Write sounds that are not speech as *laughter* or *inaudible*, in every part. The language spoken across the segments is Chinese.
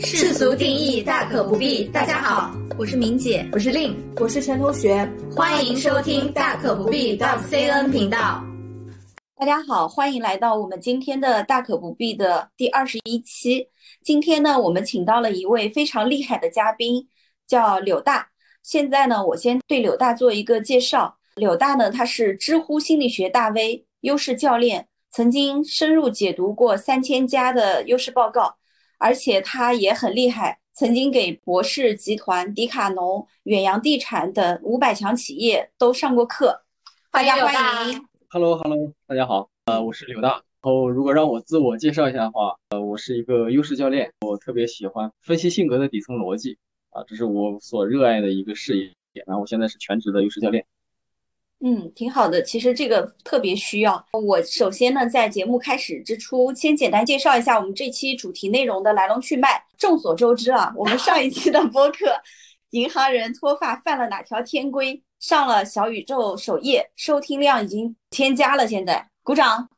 世俗定义大可不必。大家好，我是明姐，我是令，我是陈同学，欢迎收听大可不必 .cn 频道。大家好，欢迎来到我们今天的大可不必的第二十一期。今天呢，我们请到了一位非常厉害的嘉宾，叫柳大。现在呢，我先对柳大做一个介绍。柳大呢，他是知乎心理学大 V、优势教练，曾经深入解读过三千家的优势报告。而且他也很厉害，曾经给博士集团、迪卡侬、远洋地产等五百强企业都上过课。大家欢迎。Hello，Hello，大家好。呃，我是刘大。然后，如果让我自我介绍一下的话，呃，我是一个优势教练，我特别喜欢分析性格的底层逻辑啊，这是我所热爱的一个事业。然后，我现在是全职的优势教练。嗯，挺好的。其实这个特别需要。我首先呢，在节目开始之初，先简单介绍一下我们这期主题内容的来龙去脉。众所周知啊，我们上一期的 *laughs* 播客《银行人脱发犯了哪条天规》上了小宇宙首页，收听量已经添加了。现在鼓掌，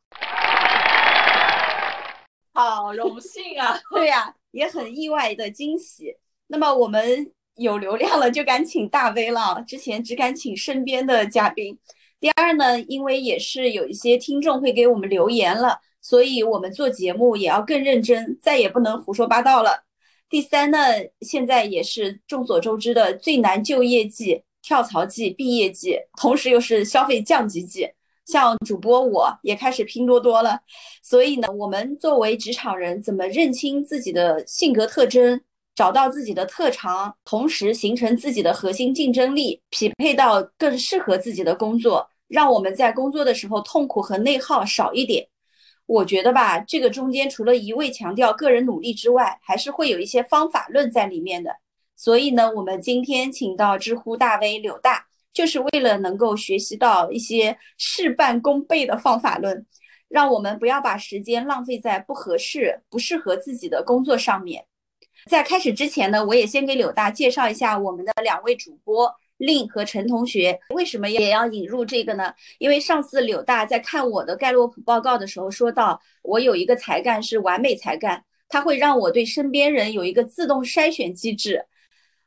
好荣幸啊！对呀，也很意外的惊喜。那么我们。有流量了就敢请大 V 了，之前只敢请身边的嘉宾。第二呢，因为也是有一些听众会给我们留言了，所以我们做节目也要更认真，再也不能胡说八道了。第三呢，现在也是众所周知的最难就业季、跳槽季、毕业季，同时又是消费降级季。像主播我也开始拼多多了，所以呢，我们作为职场人，怎么认清自己的性格特征？找到自己的特长，同时形成自己的核心竞争力，匹配到更适合自己的工作，让我们在工作的时候痛苦和内耗少一点。我觉得吧，这个中间除了一味强调个人努力之外，还是会有一些方法论在里面的。所以呢，我们今天请到知乎大 V 柳大，就是为了能够学习到一些事半功倍的方法论，让我们不要把时间浪费在不合适、不适合自己的工作上面。在开始之前呢，我也先给柳大介绍一下我们的两位主播令和陈同学。为什么也要引入这个呢？因为上次柳大在看我的盖洛普报告的时候说到，我有一个才干是完美才干，他会让我对身边人有一个自动筛选机制。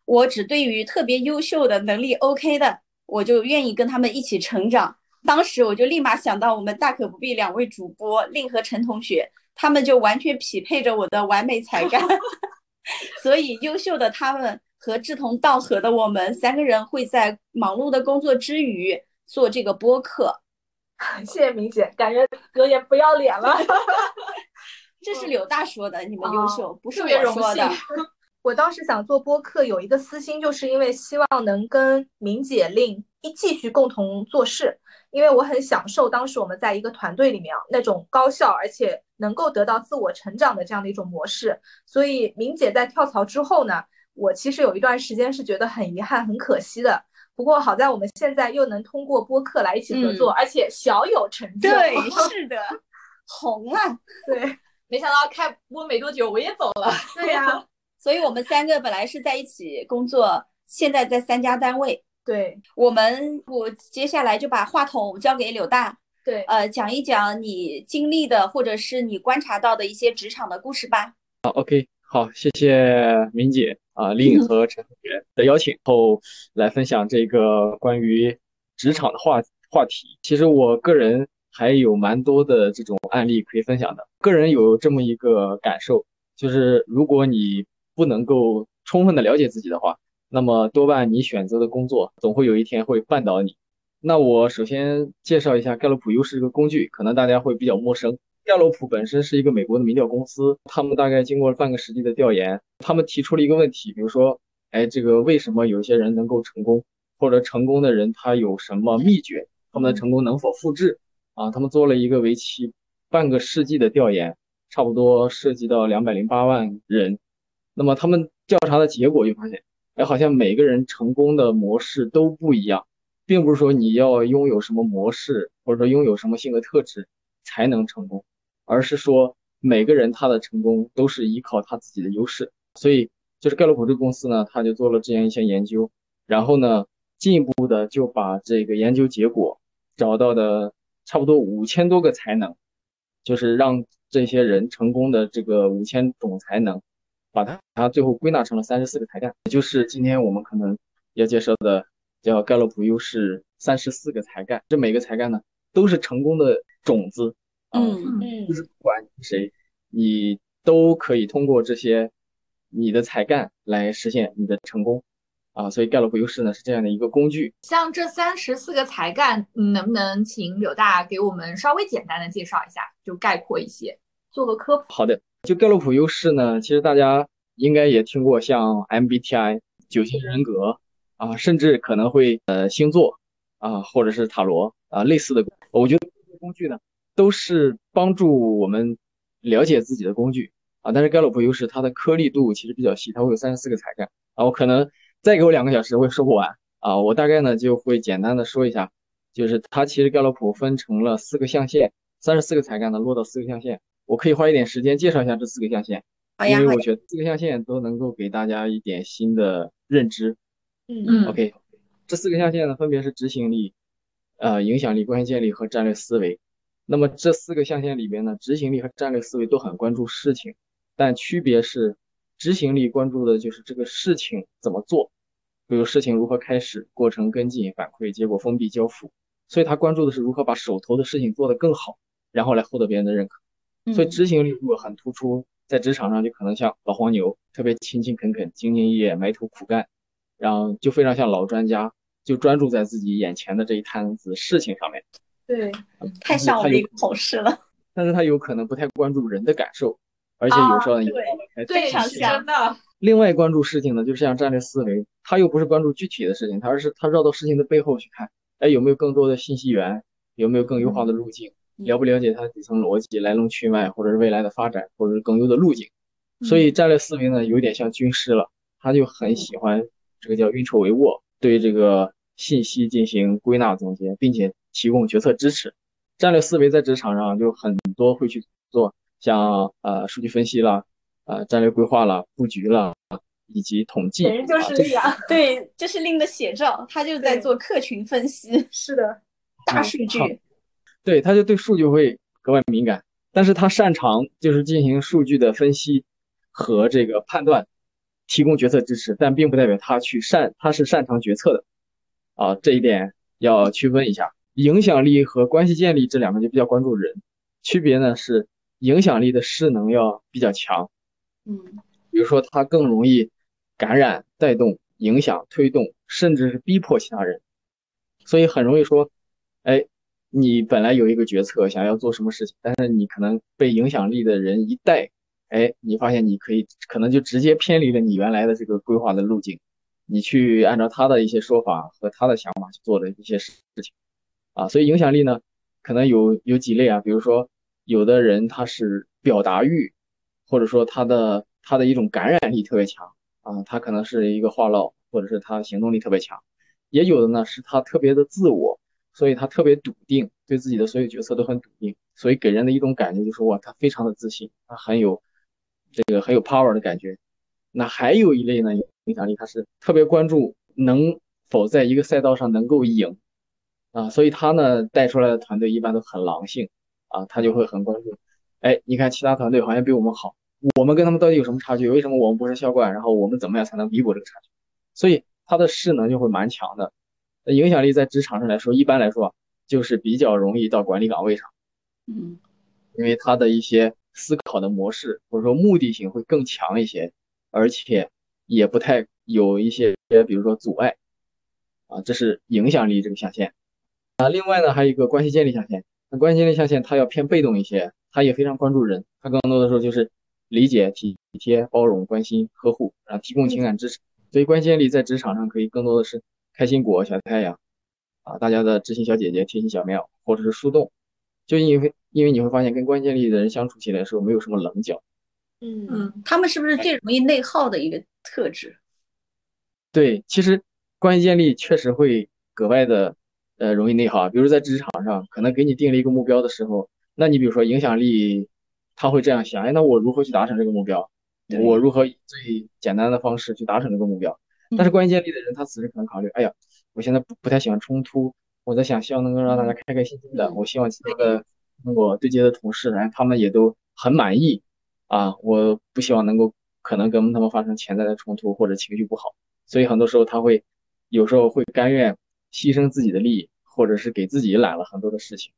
我只对于特别优秀的能力 OK 的，我就愿意跟他们一起成长。当时我就立马想到我们大可不必两位主播令和陈同学，他们就完全匹配着我的完美才干。所以，优秀的他们和志同道合的我们三个人会在忙碌的工作之余做这个播客。*laughs* 谢谢明姐，感觉有点不要脸了。*laughs* 这是柳大说的，你们优秀，不是我说的。*laughs* 我当时想做播客，有一个私心，就是因为希望能跟明姐令一继续共同做事。因为我很享受当时我们在一个团队里面啊那种高效而且能够得到自我成长的这样的一种模式，所以明姐在跳槽之后呢，我其实有一段时间是觉得很遗憾、很可惜的。不过好在我们现在又能通过播客来一起合作，而且小有成就。对，*laughs* 是的，红了。对，没想到开播没多久我也走了。对呀，*laughs* 所以我们三个本来是在一起工作，现在在三家单位。对我们，我接下来就把话筒交给柳大，对，呃，讲一讲你经历的或者是你观察到的一些职场的故事吧。好，OK，好，谢谢明姐啊，丽和陈同学的邀请后来分享这个关于职场的话话题。其实我个人还有蛮多的这种案例可以分享的。个人有这么一个感受，就是如果你不能够充分的了解自己的话。那么多半你选择的工作总会有一天会绊倒你。那我首先介绍一下盖洛普优势这个工具，可能大家会比较陌生。盖洛普本身是一个美国的民调公司，他们大概经过了半个世纪的调研，他们提出了一个问题，比如说，哎，这个为什么有些人能够成功，或者成功的人他有什么秘诀，他们的成功能否复制？啊，他们做了一个为期半个世纪的调研，差不多涉及到两百零八万人。那么他们调查的结果就发现。哎，好像每个人成功的模式都不一样，并不是说你要拥有什么模式，或者说拥有什么性格特质才能成功，而是说每个人他的成功都是依靠他自己的优势。所以，就是盖洛普这个公司呢，他就做了这样一项研究，然后呢，进一步的就把这个研究结果找到的差不多五千多个才能，就是让这些人成功的这个五千种才能，把它它最后归纳成了三十四个才干，也就是今天我们可能要介绍的叫盖洛普优势三十四个才干。这每个才干呢，都是成功的种子。嗯嗯就是不管谁，你都可以通过这些你的才干来实现你的成功啊。所以盖洛普优势呢是这样的一个工具。像这三十四个才干，嗯能不能请柳大给我们稍微简单的介绍一下，就概括一些，做个科普？好的，就盖洛普优势呢，其实大家应该也听过，像 MBTI 九型人格啊，甚至可能会呃星座啊，或者是塔罗啊类似的。我觉得这些工具呢，都是帮助我们了解自己的工具啊。但是盖洛普优势它的颗粒度其实比较细，它会有三十四个才干啊。我可能再给我两个小时我也说不完啊。我大概呢就会简单的说一下，就是它其实盖洛普分成了四个象限，三十四个才干呢落到四个象限。我可以花一点时间介绍一下这四个象限，因为，我觉得四个象限都能够给大家一点新的认知。嗯嗯 OK，这四个象限呢，分别是执行力、呃影响力、关系建立和战略思维。那么这四个象限里边呢，执行力和战略思维都很关注事情，但区别是，执行力关注的就是这个事情怎么做，比如事情如何开始、过程跟进、反馈、结果封闭、交付，所以他关注的是如何把手头的事情做得更好，然后来获得别人的认可。所以嗯执行力如果很突出，在职场上就可能像老黄牛，特别勤勤恳恳、兢兢业业、埋头苦干，然后就非常像老专家，就专注在自己眼前的这一摊子事情上面。对，太像我们一个同事了。*laughs* 但是他有可能不太关注人的感受，而且有时候呢，也对非常像真的。另外关注事情呢，就是像战略思维，他又不是关注具体的事情，他而是他绕到事情的背后去看，哎，有没有更多的信息源，有没有更优化的路径，嗯了不了解它的底层逻辑、来龙去脉，或者是未来的发展，或者是更优的路径。所以战略思维呢，有点像军师了，他就很喜欢这个叫运筹帷幄，对这个信息进行归纳总结，并且提供决策支持。战略思维在职场上就很多会去做，像呃数据分析啦，呃战略规划啦、布局啦，以及统计。简直就是这样。*laughs* 对，这是令的写照，他就在做客群分析、是的，大数好据。对，他就对数据会格外敏感，但是他擅长就是进行数据的分析和这个判断，提供决策支持，但并不代表他去擅他是擅长决策的，啊，这一点要区分一下。影响力和关系建立这两个就比较关注人，区别呢是影响力的势能要比较强，嗯比如说他更容易感染、带动、影响、推动，甚至是逼迫其他人，所以很容易说，哎。你本来有一个决策，想要做什么事情，但是你可能被影响力的人一带，哎，你发现你可以可能就直接偏离了你原来的这个规划的路径，你去按照他的一些说法和他的想法去做的一些事情，啊，所以影响力呢，可能有有几类啊，比如说有的人他是表达欲，或者说他的他的一种感染力特别强啊，他可能是一个话唠，或者是他行动力特别强，也有的呢是他特别的自我。所以他特别笃定，对自己的所有决策都很笃定，所以给人的一种感觉就是哇，他非常的自信，他很有这个很有 power 的感觉。那还有一类呢，影响力他是特别关注能否在一个赛道上能够赢啊，所以他呢带出来的团队一般都很狼性啊，他就会很关注，哎，你看其他团队好像比我们好，我们跟他们到底有什么差距？为什么我们不是销冠？然后我们怎么样才能弥补这个差距？所以他的势能就会蛮强的。影响力在职场上来说，一般来说啊就是比较容易到管理岗位上，嗯因为他的一些思考的模式或者说目的性会更强一些，而且也不太有一些比如说阻碍啊，这是影响力这个象限啊。另外呢，还有一个关系建立象限，那关系建立象限它要偏被动一些，它也非常关注人，它更多的时候就是理解、体贴、包容、关心、呵护，然后提供情感支持。所以关系建立在职场上可以更多的是。开心果、小太阳，啊，大家的知心小姐姐、贴心小妙，或者是树洞，就因为因为你会发现跟关键力的人相处起来的时候没有什么棱角，嗯嗯，他们是不是最容易内耗的一个特质？对，其实关系建立确实会格外的呃容易内耗，比如在职场上，可能给你定了一个目标的时候，那你比如说影响力，他会这样想，哎，那我如何去达成这个目标？我如何以最简单的方式去达成这个目标？但是关系建立的人，他此时可能考虑，哎呀，我现在不不太喜欢冲突，我在想，希望能够让大家开开心心的。我希望其他的跟我对接的同事，然后，他们也都很满意啊，我不希望能够可能跟他们发生潜在的冲突或者情绪不好，所以很多时候他会有时候会甘愿牺牲自己的利益，或者是给自己揽了很多的事情。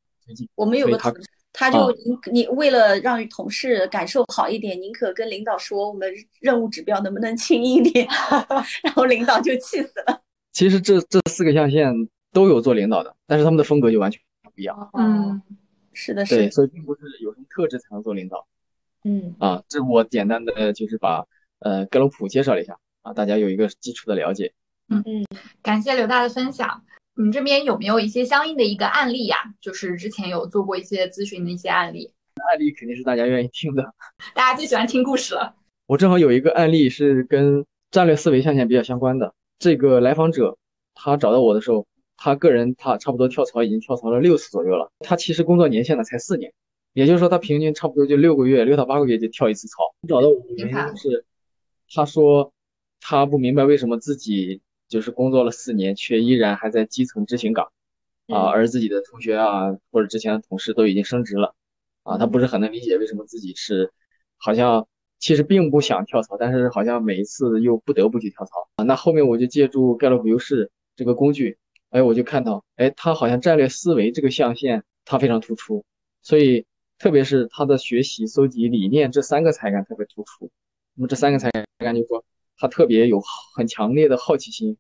我们有个他他就你你为了让同事感受好一点，宁可跟领导说我们任务指标能不能轻一点，*laughs* 然后领导就气死了。其实这这四个象限都有做领导的，但是他们的风格就完全不一样。嗯，是的，是的对，所以并不是有什么特质才能做领导。嗯啊，这我简单的就是把呃格鲁普介绍了一下啊，大家有一个基础的了解。嗯嗯，感谢刘大的分享。你们这边有没有一些相应的一个案例呀？就是之前有做过一些咨询的一些案例。案例肯定是大家愿意听的，*laughs* 大家最喜欢听故事了。我正好有一个案例是跟战略思维象限比较相关的。这个来访者他找到我的时候，他个人他差不多跳槽已经跳槽了六次左右了。他其实工作年限呢才四年，也就是说他平均差不多就六个月，六到八个月就跳一次槽。找到我的原因是，他说他不明白为什么自己。就是工作了四年，却依然还在基层执行岗，啊，而自己的同学啊或者之前的同事都已经升职了，啊，他不是很能理解为什么自己是，好像其实并不想跳槽，但是好像每一次又不得不去跳槽啊。那后面我就借助盖洛普优势这个工具，哎，我就看到，哎，他好像战略思维这个象限他非常突出，所以特别是他的学习、搜集、理念这三个才干特别突出。那么这三个才干就说。他特别有很强烈的好奇心，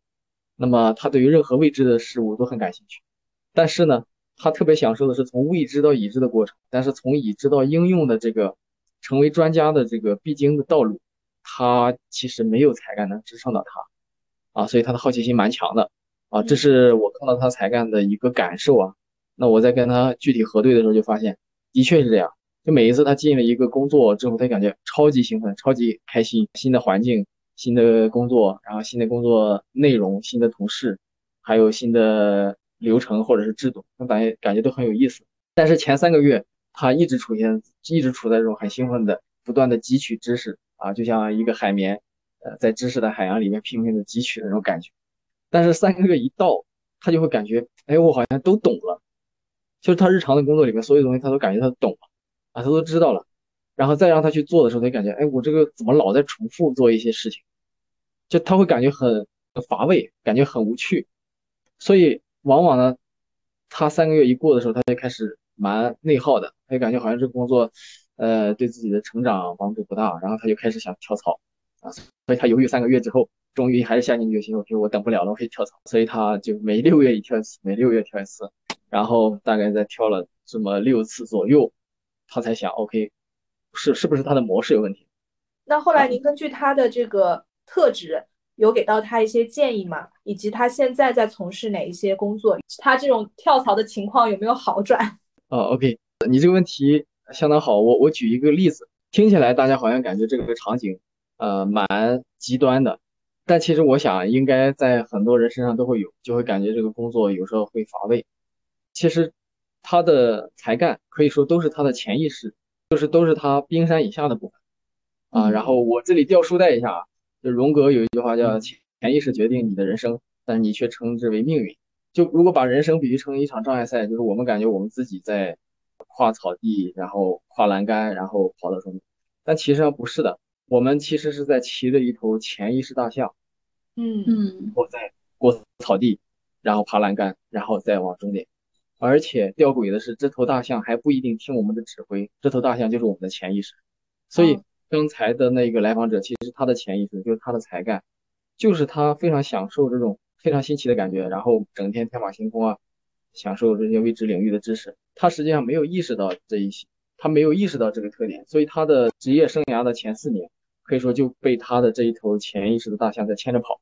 那么他对于任何未知的事物都很感兴趣。但是呢，他特别享受的是从未知到已知的过程。但是从已知到应用的这个成为专家的这个必经的道路，他其实没有才干能支撑到他啊，所以他的好奇心蛮强的啊，这是我看到他才干的一个感受啊。那我在跟他具体核对的时候就发现，的确是这样。就每一次他进了一个工作之后，他感觉超级兴奋、超级开心，新的环境。新的工作，然后新的工作内容、新的同事，还有新的流程或者是制度，他感觉感觉都很有意思。但是前三个月，他一直处现，一直处在这种很兴奋的、不断的汲取知识啊，就像一个海绵，呃，在知识的海洋里面拼命的汲取的那种感觉。但是三个月一到，他就会感觉，哎，我好像都懂了，就是他日常的工作里面所有东西，他都感觉他懂了啊，他都知道了。然后再让他去做的时候，他感觉，哎，我这个怎么老在重复做一些事情？就他会感觉很乏味，感觉很无趣。所以往往呢，他三个月一过的时候，他就开始蛮内耗的，他就感觉好像这个工作，呃，对自己的成长帮助不大。然后他就开始想跳槽啊，所以他犹豫三个月之后，终于还是下定决心，OK，我等不了了，我可以跳槽。所以他就每六月一跳一次，每六月跳一次，然后大概在跳了这么六次左右，他才想，OK。是是不是他的模式有问题？那后来您根据他的这个特质，有给到他一些建议吗？以及他现在在从事哪一些工作？他这种跳槽的情况有没有好转？*laughs* 哦，OK，你这个问题相当好。我我举一个例子，听起来大家好像感觉这个场景呃蛮极端的，但其实我想应该在很多人身上都会有，就会感觉这个工作有时候会乏味。其实他的才干可以说都是他的潜意识。就是都是他冰山以下的部分啊，然后我这里掉书袋一下啊，就荣格有一句话叫潜意识决定你的人生，但是你却称之为命运。就如果把人生比喻成一场障碍赛，就是我们感觉我们自己在跨草地，然后跨栏杆，然后跑到终点，但其实上不是的，我们其实是在骑着一头潜意识大象，嗯嗯，我在过草地，然后爬栏杆，然后再往终点。而且吊诡的是，这头大象还不一定听我们的指挥。这头大象就是我们的潜意识。所以刚才的那个来访者，其实他的潜意识就是他的才干，就是他非常享受这种非常新奇的感觉，然后整天天马行空啊，享受这些未知领域的知识。他实际上没有意识到这一些，他没有意识到这个特点，所以他的职业生涯的前四年，可以说就被他的这一头潜意识的大象在牵着跑。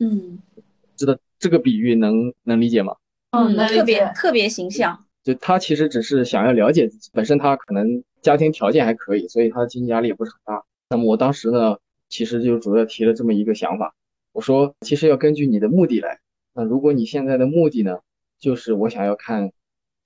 嗯，知道这个比喻能能理解吗？嗯，特别特别形象。就他其实只是想要了解自己，本身他可能家庭条件还可以，所以他的经济压力也不是很大。那么我当时呢，其实就主要提了这么一个想法，我说其实要根据你的目的来。那如果你现在的目的呢，就是我想要看，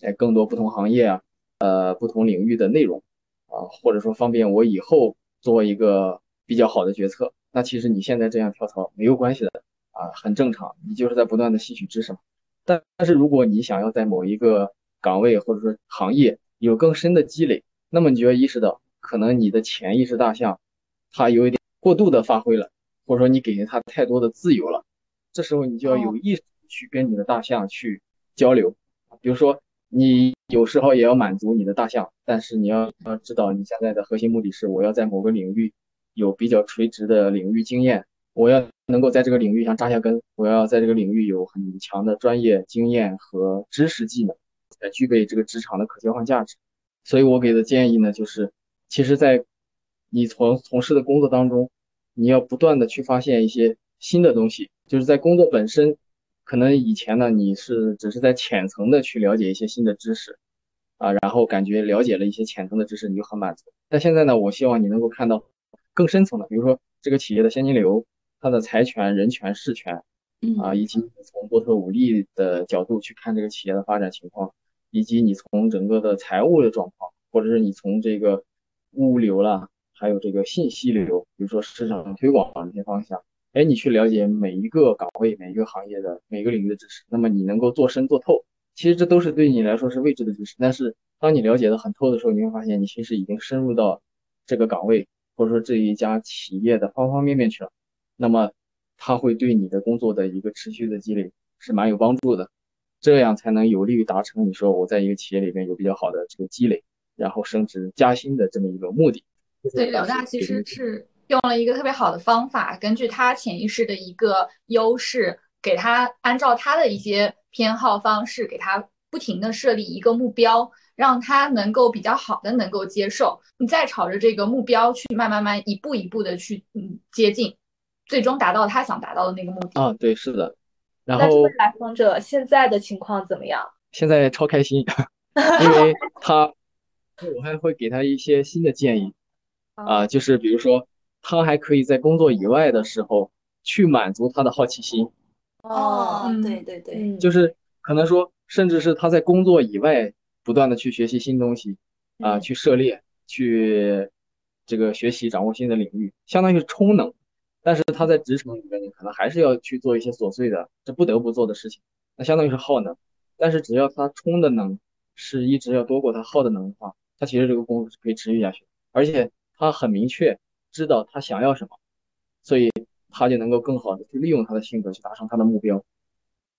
哎，更多不同行业啊，呃，不同领域的内容啊，或者说方便我以后做一个比较好的决策，那其实你现在这样跳槽没有关系的啊，很正常，你就是在不断的吸取知识嘛。但但是如果你想要在某一个岗位或者说行业有更深的积累，那么你就要意识到，可能你的潜意识大象，它有一点过度的发挥了，或者说你给了它太多的自由了，这时候你就要有意识去跟你的大象去交流。比如说，你有时候也要满足你的大象，但是你要要知道，你现在的核心目的是我要在某个领域有比较垂直的领域经验，我要能够在这个领域上扎下根，我要在这个领域有很强的专业经验和知识技能，来具备这个职场的可交换价值。所以我给的建议呢，就是其实，在你从从事的工作当中，你要不断的去发现一些新的东西，就是在工作本身。可能以前呢，你是只是在浅层的去了解一些新的知识，啊，然后感觉了解了一些浅层的知识，你就很满足。但现在呢，我希望你能够看到更深层的，比如说这个企业的现金流、它的财权、人权、事权，啊，以及从波特五力的角度去看这个企业的发展情况，以及你从整个的财务的状况，或者是你从这个物流啦，还有这个信息流，比如说市场推广这些方向。哎，你去了解每一个岗位、每一个行业的每个领域的知识，那么你能够做深做透。其实这都是对你来说是未知的知识，但是当你了解的很透的时候，你会发现你其实已经深入到这个岗位或者说这一家企业的方方面面去了。那么它会对你的工作的一个持续的积累是蛮有帮助的，这样才能有利于达成你说我在一个企业里面有比较好的这个积累，然后升职加薪的这么一个目的。对，老大其实是。用了一个特别好的方法，根据他潜意识的一个优势，给他按照他的一些偏好方式，给他不停的设立一个目标，让他能够比较好的能够接受。你再朝着这个目标去慢慢慢一步一步的去嗯接近，最终达到他想达到的那个目的。啊，对，是的。然后，来访者现在的情况怎么样？现在超开心，因为 *laughs* 他，我还会给他一些新的建议啊，就是比如说。他还可以在工作以外的时候去满足他的好奇心。哦，对对对，就是可能说，甚至是他在工作以外不断的去学习新东西，啊，去涉猎，去这个学习掌握新的领域，相当于是充能。但是他在职场里面，你可能还是要去做一些琐碎的，这不得不做的事情，那相当于是耗能。但是只要他充的能是一直要多过他耗的能的话，他其实这个工作是可以持续下去，而且他很明确。知道他想要什么，所以他就能够更好的去利用他的性格去达成他的目标。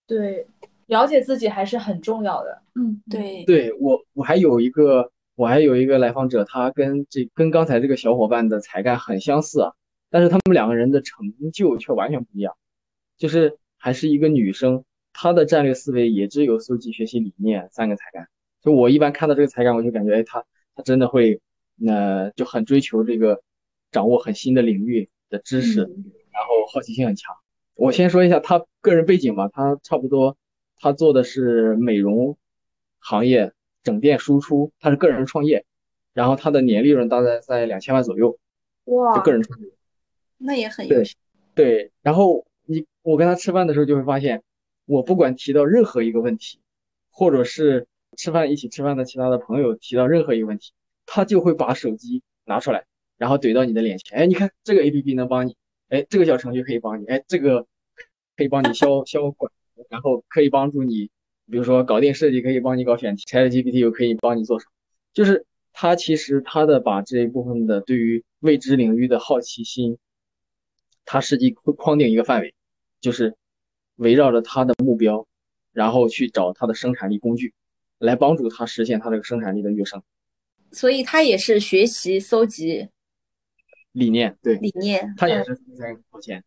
对，了解自己还是很重要的。嗯，对。对我，我还有一个，我还有一个来访者，他跟这跟刚才这个小伙伴的才干很相似啊，但是他们两个人的成就却完全不一样。就是还是一个女生，她的战略思维也只有搜集、学习、理念三个才干。就我一般看到这个才干，我就感觉，哎，她她真的会，呃就很追求这个。掌握很新的领域的知识，然后好奇心很强。我先说一下她个人背景吧，她差不多，她做的是美容行业整店输出，她是个人创业，然后她的年利润大概在两千万左右。哇，就个人创业，那也很优秀。对，然后你我跟他吃饭的时候就会发现，我不管提到任何一个问题，或者是吃饭一起吃饭的其他的朋友提到任何一个问题，他就会把手机拿出来。然后怼到你的脸前，哎，你看这个 A P P 能帮你，哎，这个小程序可以帮你，哎，这个可以帮你消消管，然后可以帮助你，比如说搞定设计，可以帮你搞选题，Chat G P T 又可以帮你做什么？就是他其实他的把这一部分的对于未知领域的好奇心，他实际会框定一个范围，就是围绕着他的目标，然后去找他的生产力工具，来帮助他实现他这个生产力的跃升。所以他也是学习搜集。理念对理念，他也是在掏钱，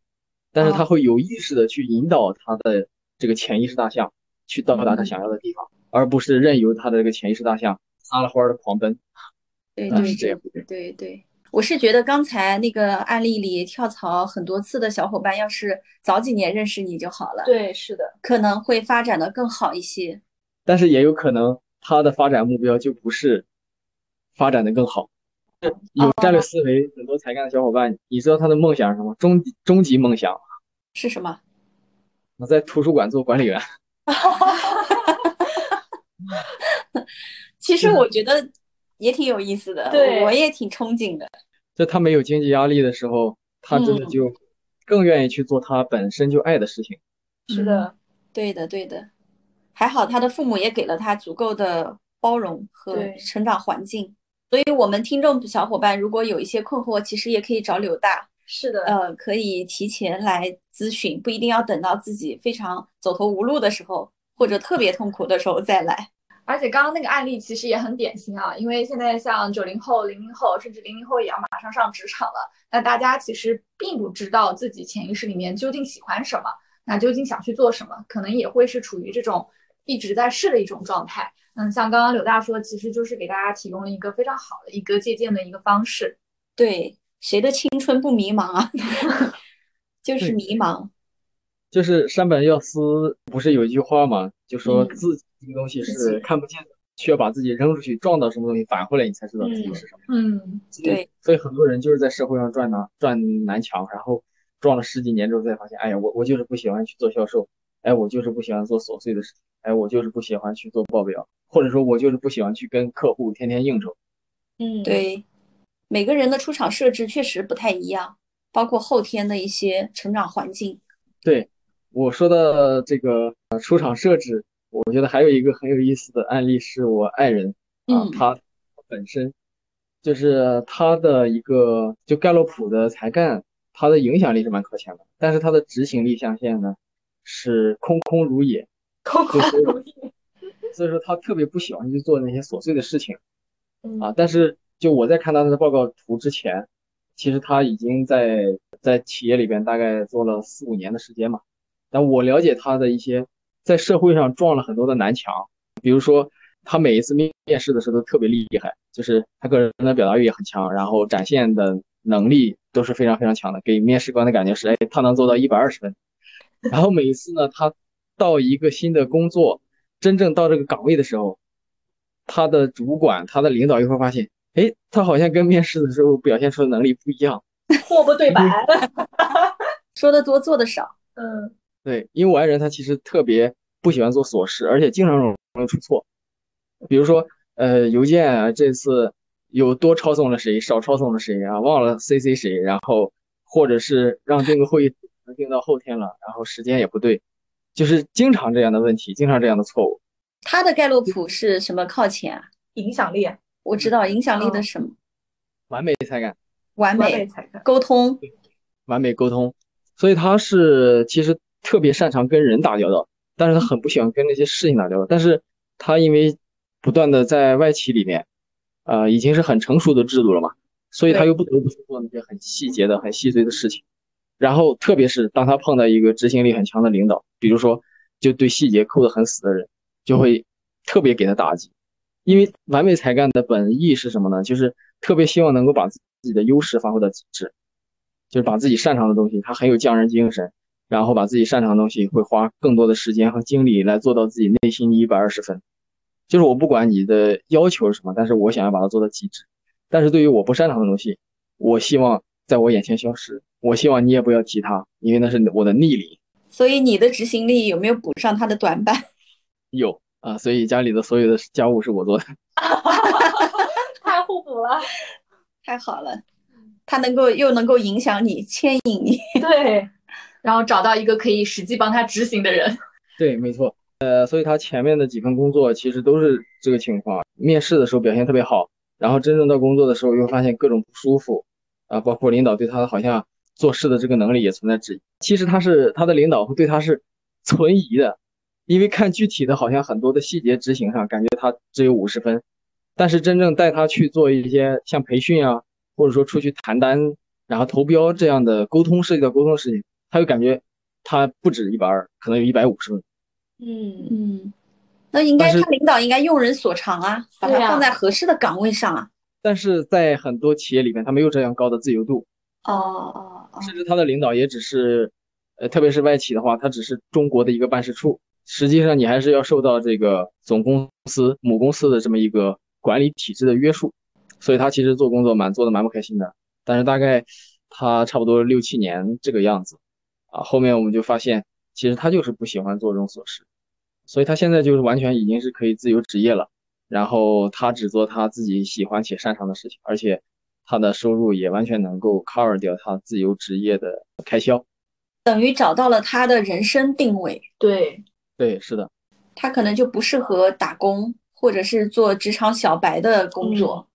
但是他会有意识的去引导他的这个潜意识大象去到达他想要的地方，而不是任由他的这个潜意识大象撒了欢儿的狂奔。对对对对对对，我是觉得刚才那个案例里跳槽很多次的小伙伴，要是早几年认识你就好了。对，是的，可能会发展的更好一些。但是也有可能他的发展目标就不是发展的更好。有战略思维、很多才干的小伙伴，你知道他的梦想是什么？终终极梦想是什么？我在图书馆做管理员。*laughs* 其实我觉得也挺有意思的，对，我也挺憧憬的。在他没有经济压力的时候，他真的就更愿意去做他本身就爱的事情。是的，对的，对的。还好他的父母也给了他足够的包容和成长环境。所以我们听众小伙伴如果有一些困惑，其实也可以找柳大，是的，呃，可以提前来咨询，不一定要等到自己非常走投无路的时候，或者特别痛苦的时候再来。而且刚刚那个案例其实也很典型啊，因为现在像九零后、零零后，甚至零零后也要马上上职场了，那大家其实并不知道自己潜意识里面究竟喜欢什么，那究竟想去做什么，可能也会是处于这种一直在试的一种状态。嗯，像刚刚柳大说，其实就是给大家提供了一个非常好的一个借鉴的一个方式。对，谁的青春不迷茫啊？*laughs* 就是迷茫。就是山本耀司不是有一句话吗？就说嗯自己这个东西是看不见的，需要把自己扔出去，撞到什么东西，返回来你才知道自己是什么。嗯，对，所以很多人就是在社会上撞南撞南墙，然后撞了十几年之后才发现，哎呀，我我就是不喜欢去做销售，哎，我就是不喜欢做琐碎的事情，哎，我就是不喜欢去做报表，或者说我就是不喜欢去跟客户天天应酬。嗯，对，每个人的出厂设置确实不太一样，包括后天的一些成长环境。对，我说的这个呃出厂设置，我觉得还有一个很有意思的案例是我爱人啊嗯，他本身就是他的一个就盖洛普的才干，他的影响力是蛮靠前的，但是他的执行力象限呢是空空如也，空空如也。所以说他特别不喜欢去做那些琐碎的事情嗯啊。但是就我在看他的报告图之前，其实他已经在在企业里边大概做了四五年的时间嘛。但我了解他的一些在社会上撞了很多的南墙，比如说他每一次面面试的时候都特别厉害，就是他个人的表达欲也很强，然后展现的能力都是非常非常强的，给面试官的感觉是，哎，他能做到一百二十分。然后每一次呢，他到一个新的工作，真正到这个岗位的时候，他的主管、他的领导又会发现，哎，他好像跟面试的时候表现出的能力不一样。*laughs* 货不对版。*laughs* 说的多，做的少。嗯对，因为我爱人他其实特别不喜欢做琐事，而且经常容易出错。比如说，呃，邮件啊，这次有多抄送了谁，少抄送了谁啊，忘了 CC 谁，然后或者是让定个会议能定到后天了，然后时间也不对，就是经常这样的问题，经常这样的错误。他的盖洛普是什么靠前啊？影响力，我知道影响力的嗯什么？完美才干，完完美美才干。沟通。完美沟通，所以他是其实特别擅长跟人打交道，但是他很不喜欢跟那些事情打交道。但是他因为不断的在外企里面，呃，已经是很成熟的制度了嘛，所以他又不得不去做那些很细节的、很细碎的事情。然后特别是当他碰到一个执行力很强的领导，比如说就对细节扣得很死的人，就会特别给他打击。因为完美才干的本意是什么呢？就是特别希望能够把自己的优势发挥到极致。就是把自己擅长的东西，他很有匠人精神，然后把自己擅长的东西会花更多的时间和精力来做到自己内心的一百二十分。就是我不管你的要求是什么，但是我想要把它做到极致。但是对于我不擅长的东西，我希望在我眼前消失。我希望你也不要提它，因为那是我的逆鳞。所以你的执行力有没有补上他的短板？有啊，所以家里的所有的家务是我做的。太互补了。太好了，他能够又能够影响你、牵引你。对，然后找到一个可以实际帮他执行的人。*laughs* 对，没错。呃，所以他前面的几份工作其实都是这个情况。面试的时候表现特别好，然后真正到工作的时候又发现各种不舒服，啊，包括领导对他好像做事的这个能力也存在质疑。其实他是他的领导会对他是存疑的，因为看具体的好像很多的细节执行上，感觉他只有五十分，但是真正带他去做一些像培训啊，或者说出去谈单，然后投标这样的沟通涉及到沟通事情，他就感觉他不止一百二，可能有一百五十分。嗯，嗯，那应该他领导应该用人所长啊，把他放在合适的岗位上啊。但是在很多企业里面，他没有这样高的自由度，哦哦哦，甚至他的领导也只是，呃，特别是外企的话，他只是中国的一个办事处，实际上你还是要受到这个总公司、母公司的这么一个管理体制的约束，所以他其实做工作蛮做的蛮不开心的。但是大概他差不多六七年这个样子，啊，后面我们就发现，其实他就是不喜欢做这种琐事，所以他现在就是完全已经是可以自由职业了。然后他只做他自己喜欢且擅长的事情，而且他的收入也完全能够 cover 掉他自由职业的开销。等于找到了他的人生定位，对，对，是的，他可能就不适合打工或者是做职场小白的工作。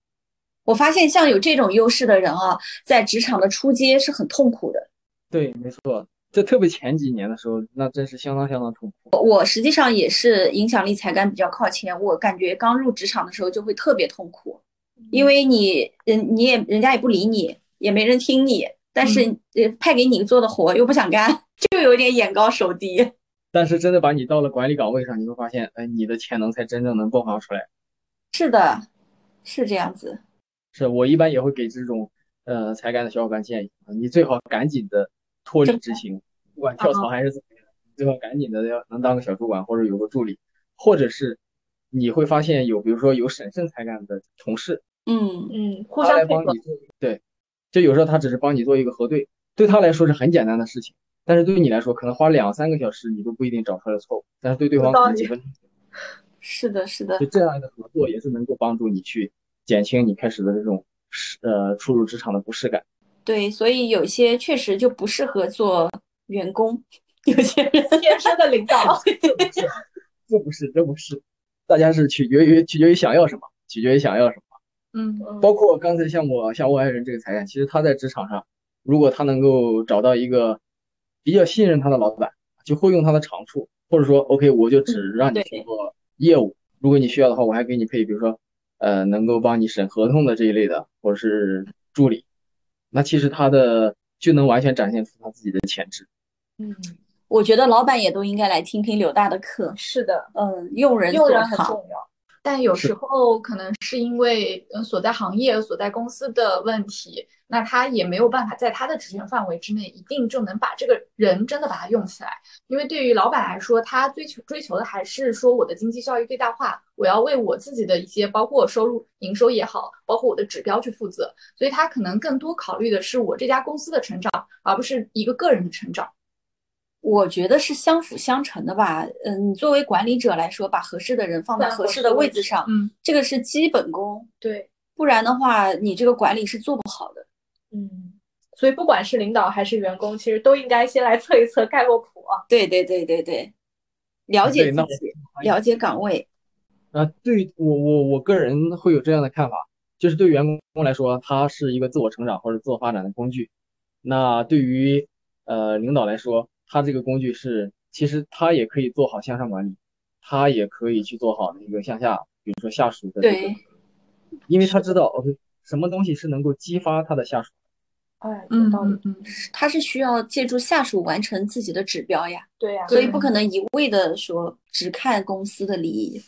我发现像有这种优势的人啊，在职场的出街是很痛苦的。对，没错，这特别前几年的时候，那真是相当相当痛苦。我实际上也是影响力才干比较靠前，我感觉刚入职场的时候就会特别痛苦，因为你人你也人家也不理你，也没人听你，但是呃派给你做的活又不想干，*laughs* 就有点眼高手低。但是真的把你到了管理岗位上，你会发现，哎，你的潜能才真正能迸发出来。是的，是这样子。是我一般也会给这种呃才干的小伙伴建议啊，你最好赶紧的脱离执行，不管跳槽还是怎么样，最好赶紧的要能当个小主管或者有个助理，或者是你会发现有比如说有审慎才干的同事，嗯嗯，互相配合。对，就有时候他只是帮你做一个核对，对他来说是很简单的事情，但是对于你来说可能花两三个小时你都不一定找出来错误，但是对对方可能几分钟。是的，是的。就这样的合作也是能够帮助你去。减轻你开始的这种适呃初入职场的不适感。对，所以有些确实就不适合做员工，有些人 *laughs* 天生的领导。*laughs* 这不是，这不是，大家是取决于取决于想要什么，取决于想要什么。嗯，包括刚才像我像我爱人这个财产，其实他在职场上，如果他能够找到一个比较信任他的老板，就会用他的长处，或者说 OK，我就只让你去做业务，如果你需要的话，我还给你配，比如说。呃，能够帮你审合同的这一类的，或者是助理，那其实他的就能完全展现出他自己的潜质。嗯，我觉得老板也都应该来听听柳大的课。是的，嗯，用人用人很重要。但有时候可能是因为所在行业、所在公司的问题，那他也没有办法在他的职权范围之内，一定就能把这个人真的把他用起来。因为对于老板来说，他追求追求的还是说我的经济效益最大化，我要为我自己的一些包括收入、营收也好，包括我的指标去负责。所以他可能更多考虑的是我这家公司的成长，而不是一个个人的成长。我觉得是相辅相成的吧。嗯，你作为管理者来说，把合适的人放在合适的位置上，嗯，这个是基本功。对，不然的话，你这个管理是做不好的。嗯，所以不管是领导还是员工，其实都应该先来测一测盖洛普啊。对对对对对，了解自己，了解岗位。啊，对我我我个人会有这样的看法，就是对员工来说，他是一个自我成长或者自我发展的工具。那对于呃领导来说，他这个工具是，其实他也可以做好向上管理，他也可以去做好那个向下，比如说下属的。对。因为他知道，OK，什么东西是能够激发他的下属。哎，有道理。嗯，他是需要借助下属完成自己的指标呀。对呀。所以不可能一味的说只看公司的利益。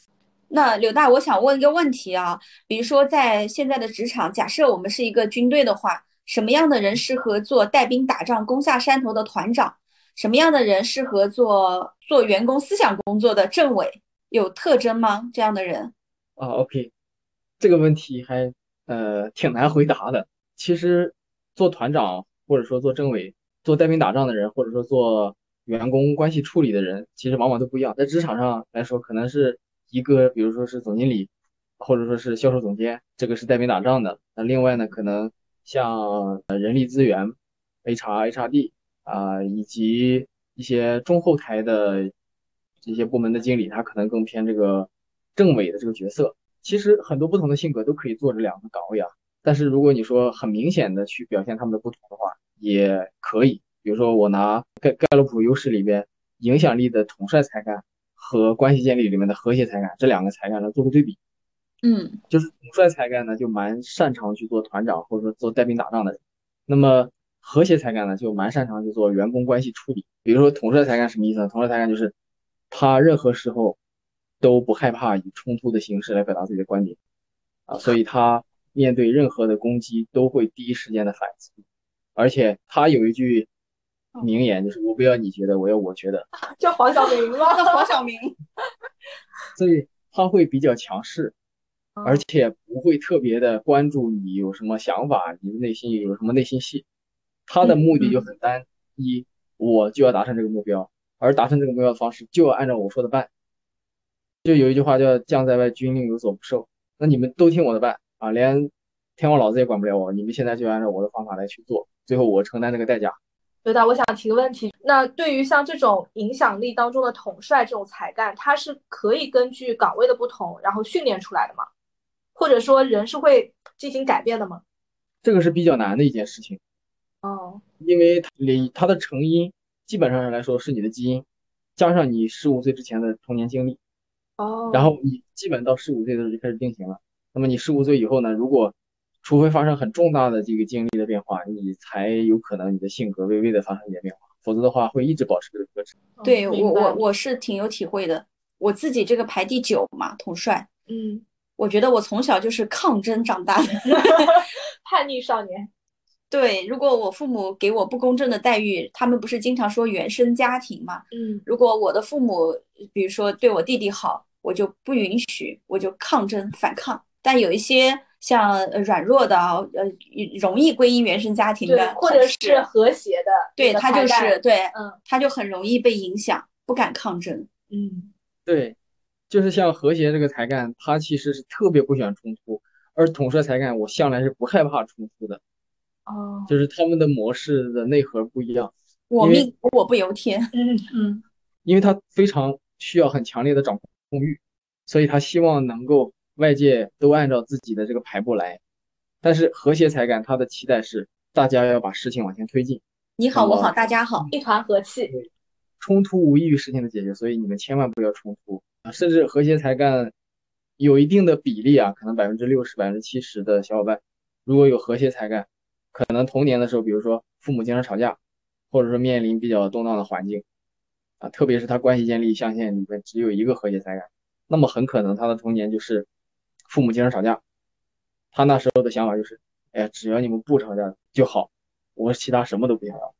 那柳大，我想问一个问题啊，比如说在现在的职场，假设我们是一个军队的话，什么样的人适合做带兵打仗、攻下山头的团长？什么样的人适合做做员工思想工作的政委？有特征吗？这样的人？啊，OK，这个问题还呃挺难回答的。其实做团长或者说做政委、做带兵打仗的人，或者说做员工关系处理的人，其实往往都不一样。在职场上来说，可能是一个，比如说是总经理，或者说是销售总监，这个是带兵打仗的。那另外呢，可能像人力资源、HR、HRD。啊，以及一些中后台的这些部门的经理，他可能更偏这个政委的这个角色。其实很多不同的性格都可以做这两个岗位啊。但是如果你说很明显的去表现他们的不同的话，也可以。比如说我拿盖盖洛普优势里边影响力的统帅才干和关系建立里面的和谐才干这两个才干来做个对比。嗯，就是统帅才干呢，就蛮擅长去做团长或者说做带兵打仗的人。那么和谐才干呢，就蛮擅长去做员工关系处理。比如说统帅才干什么意思呢？统帅才干就是他任何时候都不害怕以冲突的形式来表达自己的观点啊，所以他面对任何的攻击都会第一时间的反击。而且他有一句名言，就是我不要你觉得，我要我觉得。*laughs* 叫黄晓明吗？*laughs* 叫黄晓明。所以他会比较强势，而且不会特别的关注你有什么想法，你的内心有什么内心戏。他的目的就很单一，我就要达成这个目标，而达成这个目标的方式就要按照我说的办。就有一句话叫“将在外，军令有所不受”。那你们都听我的办啊，连天王老子也管不了我。你们现在就按照我的方法来去做，最后我承担这个代价。对的，我想提个问题，那对于像这种影响力当中的统帅这种才干，他是可以根据岗位的不同，然后训练出来的吗？或者说人是会进行改变的吗？这个是比较难的一件事情，哦，因为它里它的成因基本上来说是你的基因，加上你十五岁之前的童年经历，哦，然后你基本到十五岁的时候就开始定型了。那么你十五岁以后呢，如果除非发生很重大的这个经历的变化，你才有可能你的性格微微的发生一点变化，否则的话会一直保持这个特质。对我我我是挺有体会的，我自己这个排第九嘛，统帅，嗯，我觉得我从小就是抗争长大的。*laughs* 叛逆少年，对，如果我父母给我不公正的待遇，他们不是经常说原生家庭嘛？嗯如果我的父母，比如说对我弟弟好，我就不允许，我就抗争反抗。但有一些像呃软弱的啊，呃，容易归因原生家庭的，或者是和谐的，对他就是对，嗯他就很容易被影响，不敢抗争。嗯对，就是像和谐这个才干，他其实是特别不喜欢冲突，而统帅才干我向来是不害怕冲突的，哦，就是他们的模式的内核不一样，我命我不由天。嗯嗯 *laughs* 因为他非常需要很强烈的掌控欲，所以他希望能够外界都按照自己的这个排布来。但是和谐才干，他的期待是大家要把事情往前推进，你好，我哦好，大家好。一团和气，冲突无异于事情的解决，所以你们千万不要冲突啊！甚至和谐才干有一定的比例啊，可能百分之六十、百分之七十的小伙伴，如果有和谐才干，可能童年的时候，比如说父母经常吵架，或者说面临比较动荡的环境啊，特别是他关系建立象限里面只有一个和谐才干，那么很可能他的童年就是父母经常吵架，他那时候的想法就是，哎呀，只要你们不吵架就好，我其他什么都不想要。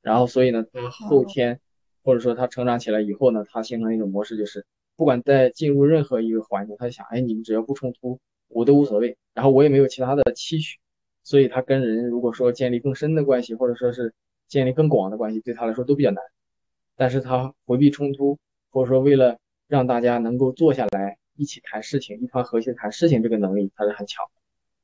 然后所以呢，他后天或者说他成长起来以后呢，他形成一种模式，就是不管在进入任何一个环境，他想，哎，你们只要不冲突，我都无所谓，然后我也没有其他的期许，所以他跟人如果说建立更深的关系，或者说是建立更广的关系，对他来说都比较难。但是他回避冲突，或者说为了让大家能够坐下来一起谈事情，一团和谐谈事情，这个能力他是很强。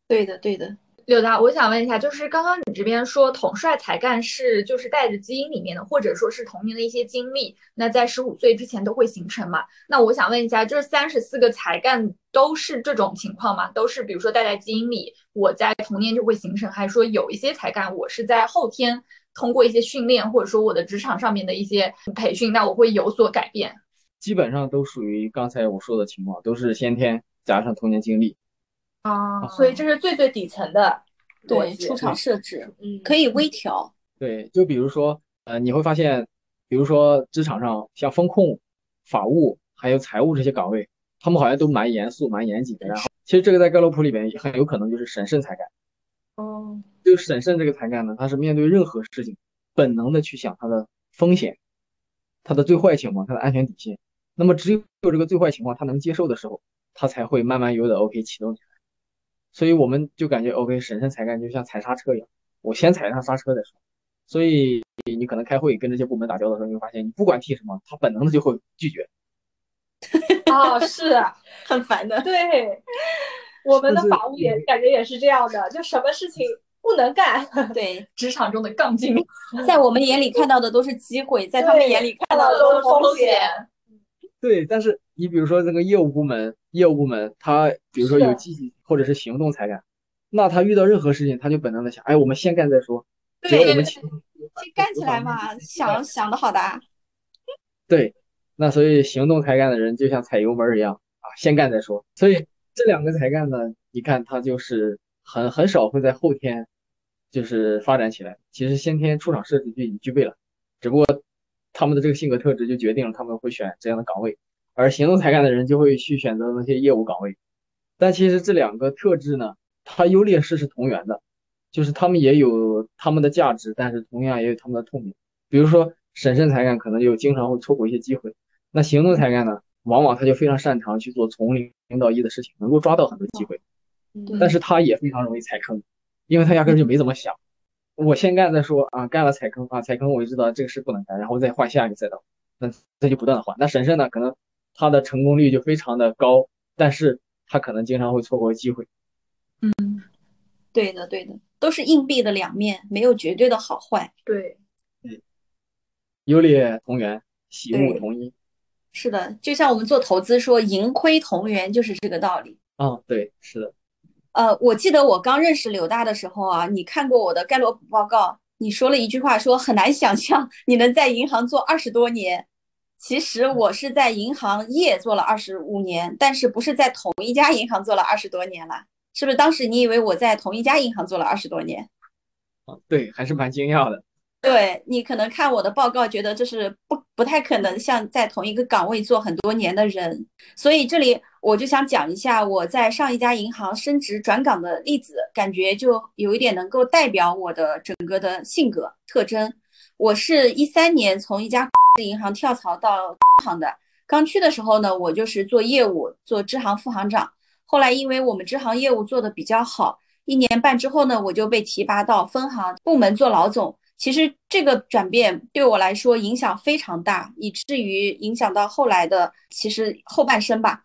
对的，对的。柳达，我想问一下，就是刚刚你这边说统帅才干是就是带着基因里面的，或者说是童年的一些经历，那在十五岁之前都会形成嘛？那我想问一下，就是三十四个才干都是这种情况吗？都是比如说带在基因里，我在童年就会形成，还是说有一些才干我是在后天通过一些训练，或者说我的职场上面的一些培训，那我会有所改变？基本上都属于刚才我说的情况，都是先天加上童年经历。啊所以这是最最底层的对，出厂设置嗯，可以微调。对，就比如说，呃，你会发现，比如说职场上像风控、法务还有财务这些岗位，他们好像都蛮严肃、蛮严谨的。然后，其实这个在盖洛普里面也很有可能就是审慎才干。哦，就审慎这个才干呢，他是面对任何事情，本能的去想它的风险、它的最坏情况、它的安全底线。那么只有这个最坏情况他能接受的时候，他才会慢慢有的 OK 启动起来。所以我们就感觉 OK 审慎才干就像踩刹车一样，我先踩上刹车再说。所以你可能开会跟这些部门打交道的时候，你会发现你不管提什么，他本能的就会拒绝。*laughs* 哦，是啊，很烦的。对，*laughs* 我们的法务也感觉也是这样的，就什么事情不能干，对，*laughs* 职场中的杠精，在我们眼里看到的都是机会，在他们眼里看到的都是风风险。对，但是你比如说那个业务部门，业务部门他比如说有积极或者是行动才干，那他遇到任何事情，他就本能的想，哎，我们先干再说，只要我们先干起来嘛，想想的好的啊。*laughs* 对，那所以行动才干的人就像踩油门儿一样啊，先干再说。所以这两个才干呢，你看他就是很很少会在后天就是发展起来。其实先天出厂设置就已经具备了，只不过他们的这个性格特质就决定了他们会选这样的岗位，而行动才干的人就会去选择那些业务岗位。但其实这两个特质呢，它优劣势是同源的，就是他们也有他们的价值，但是同样也有他们的痛点。比如说审慎才干可能就经常会错过一些机会，那行动才干呢，往往他就非常擅长去做从零到一的事情，能够抓到很多机会，但是他也非常容易踩坑，因为他压根儿就没怎么想，我先干再说啊，干了踩坑啊，踩坑我就知道这个事不能干，然后再换下一个赛道，那这就不断的换。那审慎呢，可能他的成功率就非常的高，但是他可能经常会错过机会。嗯对的，对的，都是硬币的两面，没有绝对的好坏。对，优劣同源，喜恶同因。是的，就像我们做投资说盈亏同源，就是这个道理。啊，对，是的，呃，我记得我刚认识刘大的时候啊，你看过我的盖洛普报告，你说了一句话，说很难想象你能在银行做二十多年。其实我是在银行业做了二十五年，但是不是在同一家银行做了二十多年了？是不是当时你以为我在同一家银行做了二十多年？对，还是蛮惊讶的。对你可能看我的报告，觉得这是不不太可能像在同一个岗位做很多年的人，所以这里我就想讲一下我在上一家银行升职转岗的例子，感觉就有一点能够代表我的整个的性格特征。我是一三年从一家银行跳槽到 *laughs* 行的，刚去的时候呢，我就是做业务，做支行副行长。后来因为我们支行业务做的比较好，一年半之后呢，我就被提拔到分行部门做老总。其实这个转变对我来说影响非常大，以至于影响到后来的其实后半生吧。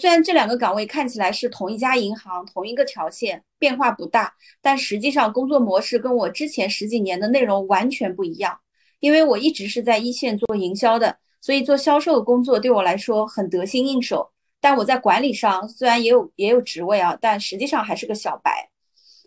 虽然这两个岗位看起来是同一家银行、同一个条线，变化不大，但实际上工作模式跟我之前十几年的内容完全不一样。因为我一直是在一线做营销的，所以做销售的工作对我来说很得心应手。但我在管理上虽然也有也有职位啊，但实际上还是个小白。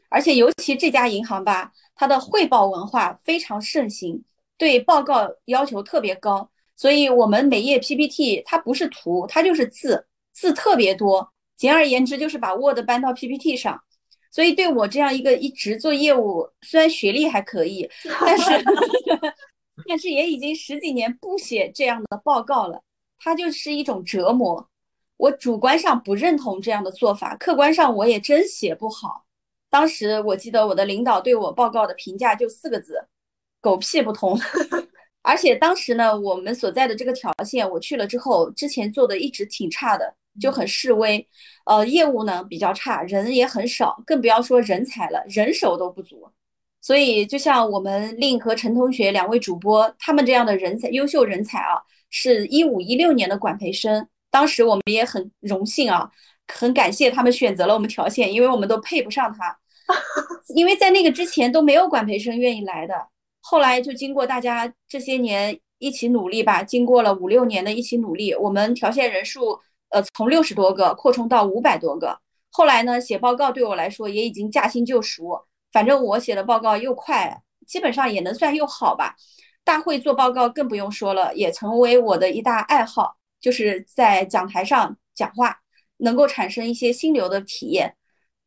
而且尤其这家银行吧。它的汇报文化非常盛行，对报告要求特别高，所以我们每页 PPT 它不是图，它就是字，字特别多。简而言之，就是把 Word 搬到 PPT 上。所以对我这样一个一直做业务，虽然学历还可以，但是但是也已经十几年不写这样的报告了，它就是一种折磨。我主观上不认同这样的做法，客观上我也真写不好。当时我记得我的领导对我报告的评价就四个字：狗屁不通。*laughs* 而且当时呢，我们所在的这个条线，我去了之后，之前做的一直挺差的，就很示威。呃，业务呢比较差，人也很少，更不要说人才了，人手都不足。所以，就像我们令和陈同学两位主播，他们这样的人才，优秀人才啊，是一五一六年的管培生。当时我们也很荣幸啊，很感谢他们选择了我们条线，因为我们都配不上他。*laughs* 因为在那个之前都没有管培生愿意来的，后来就经过大家这些年一起努力吧，经过了五六年的一起努力，我们条线人数呃从六十多个扩充到五百多个。后来呢，写报告对我来说也已经驾轻就熟，反正我写的报告又快，基本上也能算又好吧。大会做报告更不用说了，也成为我的一大爱好，就是在讲台上讲话，能够产生一些心流的体验。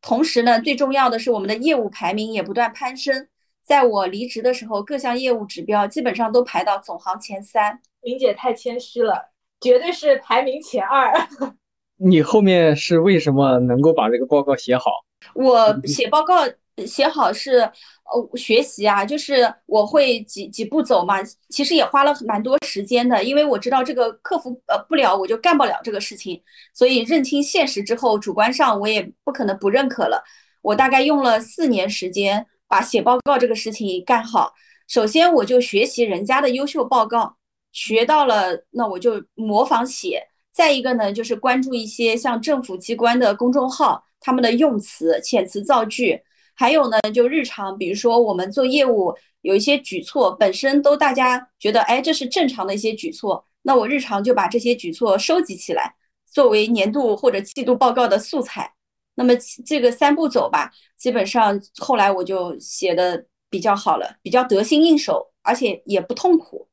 同时呢，最重要的是我们的业务排名也不断攀升。在我离职的时候，各项业务指标基本上都排到总行前三。明姐太谦虚了，绝对是排名前二。*laughs* 你后面是为什么能够把这个报告写好？我写报告。写好是呃学习啊，就是我会几几步走嘛，其实也花了蛮多时间的，因为我知道这个克服呃不了，我就干不了这个事情，所以认清现实之后，主观上我也不可能不认可了。我大概用了四年时间把写报告这个事情干好。首先我就学习人家的优秀报告，学到了那我就模仿写。再一个呢，就是关注一些像政府机关的公众号，他们的用词、遣词造句。还有呢，就日常，比如说我们做业务有一些举措，本身都大家觉得，哎，这是正常的一些举措，那我日常就把这些举措收集起来，作为年度或者季度报告的素材。那么这个三步走吧，基本上后来我就写的比较好了，比较得心应手，而且也不痛苦。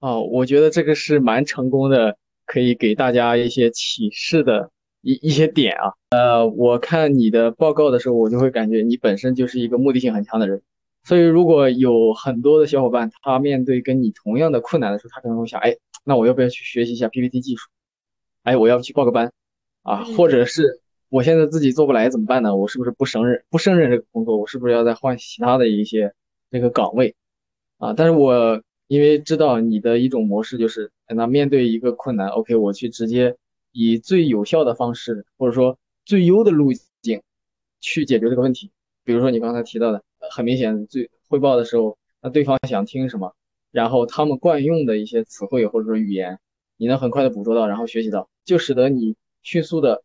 哦，我觉得这个是蛮成功的，可以给大家一些启示的。一一些点啊，呃，我看你的报告的时候，我就会感觉你本身就是一个目的性很强的人，所以如果有很多的小伙伴，他面对跟你同样的困难的时候，他可能会想，哎，那我要不要去学习一下 PPT 技术？哎，我要不去报个班啊？或者是我现在自己做不来怎么办呢？我是不是不胜任不胜任这个工作？我是不是要再换其他的一些这个岗位啊？但是我因为知道你的一种模式就是，那面对一个困难，OK，我去直接。以最有效的方式，或者说最优的路径去解决这个问题。比如说你刚才提到的，很明显，最汇报的时候，那对方想听什么，然后他们惯用的一些词汇或者说语言，你能很快的捕捉到，然后学习到，就使得你迅速的，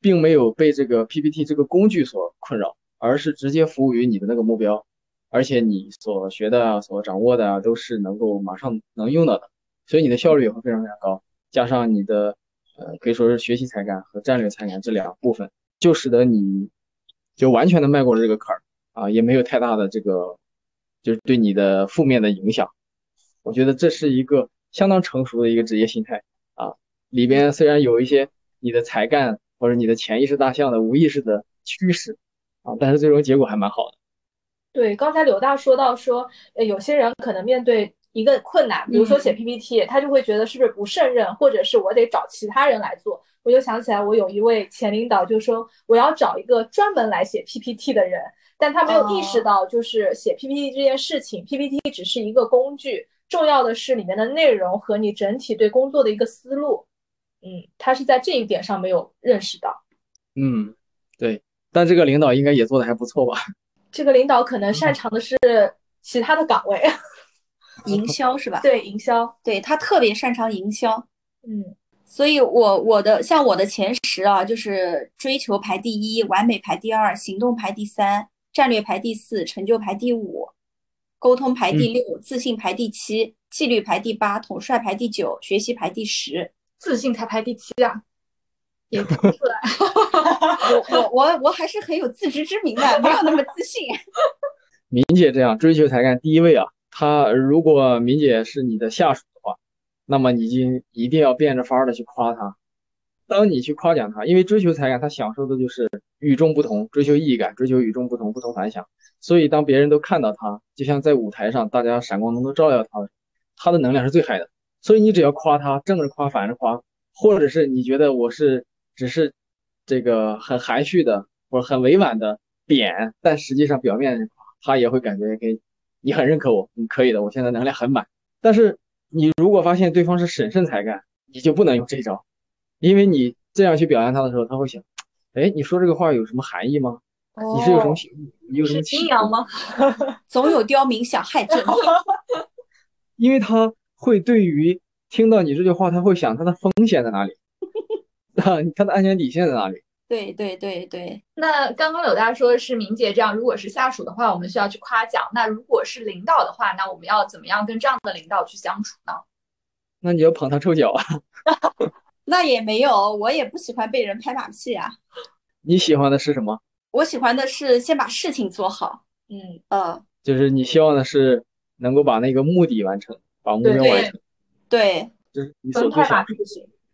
并没有被这个 PPT 这个工具所困扰，而是直接服务于你的那个目标，而且你所学的、所掌握的都是能够马上能用到的，所以你的效率也会非常非常高，加上你的。呃，可以说是学习才干和战略才干这两部分，就使得你就完全的迈过了这个坎儿啊，也没有太大的这个就是对你的负面的影响。我觉得这是一个相当成熟的一个职业心态啊，里边虽然有一些你的才干或者你的潜意识大象的无意识的驱使啊，但是最终结果还蛮好的。对，刚才刘大说到说，呃，有些人可能面对一个困难，比如说写 PPT，他就会觉得是不是不胜任，或者是我得找其他人来做。我就想起来，我有一位前领导就说，我要找一个专门来写 PPT 的人，但他没有意识到，就是写 PPT 这件事情，PPT 只是一个工具，重要的是里面的内容和你整体对工作的一个思路。嗯，他是在这一点上没有认识到。嗯，对，但这个领导应该也做的还不错吧？这个领导可能擅长的是其他的岗位，*laughs* 营销是吧？对，营销，对他特别擅长营销。嗯。所以，我我的像我的前十啊，就是追求排第一，完美排第二，行动排第三，战略排第四，成就排第五，沟通排第六，自信排第七，纪律排第八，统帅排第九，学习排第十，自信才排第七啊，也看不 *laughs* 出来。*laughs* 我我我我还是很有自知之明的，没有那么自信。明姐这样追求才干第一位啊，他如果明姐是你的下属的话。那么你就一定要变着法儿的去夸他。当你去夸奖他，因为追求才干，他享受的就是与众不同，追求意义感，追求与众不同，不同凡响。所以当别人都看到他，就像在舞台上，大家闪光灯都照耀他，他的能量是最嗨的。所以你只要夸他，正着夸，反着夸，或者是你觉得我是只是这个很含蓄的或者很委婉的贬，但实际上表面他也会感觉给你很认可我，你可以的，我现在能量很满。但是。你如果发现对方是审慎才干，你就不能用这招，因为你这样去表扬他的时候，他会想，哎，你说这个话有什么含义吗？你是有什么你有什么阴阳吗？*laughs* 总有刁民想害朕。*laughs* 因为他会对于听到你这句话，他会想他的风险在哪里，*laughs* 啊，他的安全底线在哪里？对对对对，那刚刚柳大说的是明姐这样，如果是下属的话，我们需要去夸奖；那如果是领导的话，那我们要怎么样跟这样的领导去相处呢？那你要捧他臭脚啊？*laughs* 那也没有，我也不喜欢被人拍马屁啊。你喜欢的是什么？我喜欢的是先把事情做好。嗯呃，就是你希望的是能够把那个目的完成，把目标完成。对，就是你所最想。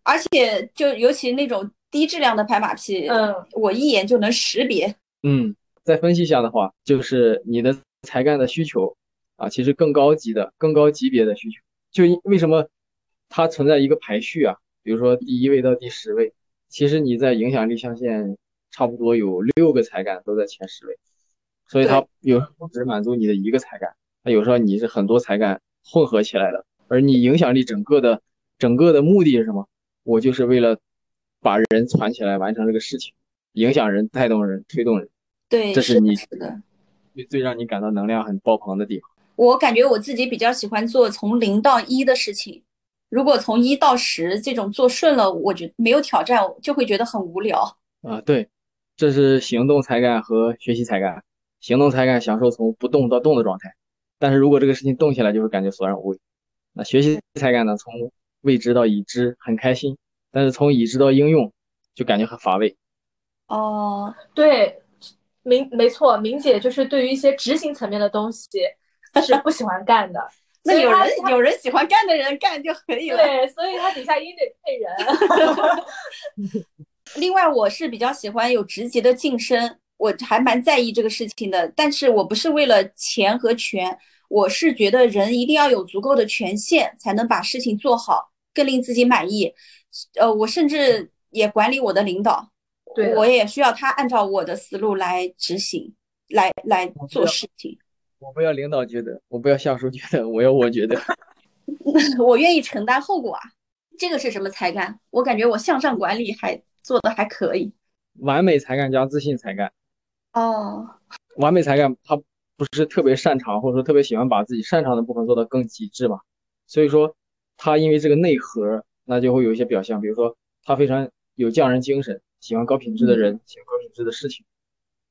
而且就尤其那种。低质量的拍马屁，嗯，我一眼就能识别。嗯，再分析一下的话，就是你的才干的需求啊，其实更高级的、更高级别的需求，就为什么它存在一个排序啊？比如说第一位到第十位，其实你在影响力象限差不多有六个才干都在前十位，所以它有时候只满足你的一个才干，它有时候你是很多才干混合起来的，而你影响力整个的整个的目的是什么？我就是为了。把人攒起来完成这个事情，影响人、带动人、推动人，对，这是你的最最让你感到能量很爆棚的地方。我感觉我自己比较喜欢做从零到一的事情，如果从一到十这种做顺了，我觉得没有挑战就会觉得很无聊啊。对，这是行动才干和学习才干。行动才干享受从不动到动的状态，但是如果这个事情动起来，就会感觉索然无味。那学习才干呢？从未知到已知，很开心。但是从已知到应用，就感觉很乏味。哦，对，明没错，明姐就是对于一些执行层面的东西 *laughs* 是不喜欢干的。那有人有人喜欢干的人干就可以了。对，所以他底下也得配人。*laughs* *laughs* 另外，我是比较喜欢有职级的晋升，我还蛮在意这个事情的。但是我不是为了钱和权，我是觉得人一定要有足够的权限，才能把事情做好，更令自己满意。呃，我甚至也管理我的领导，对，我也需要他按照我的思路来执行，来来做事情。我不要领导觉得，我不要下属觉得，我要我觉得。*laughs* 我愿意承担后果啊！这个是什么才干？我感觉我向上管理还做的还可以。完美才干加自信才干。哦。完美才干，他不是特别擅长，或者说特别喜欢把自己擅长的部分做到更极致嘛？所以说，他因为这个内核。那就会有一些表象，比如说他非常有匠人精神，喜欢高品质的人，喜欢高品质的事情，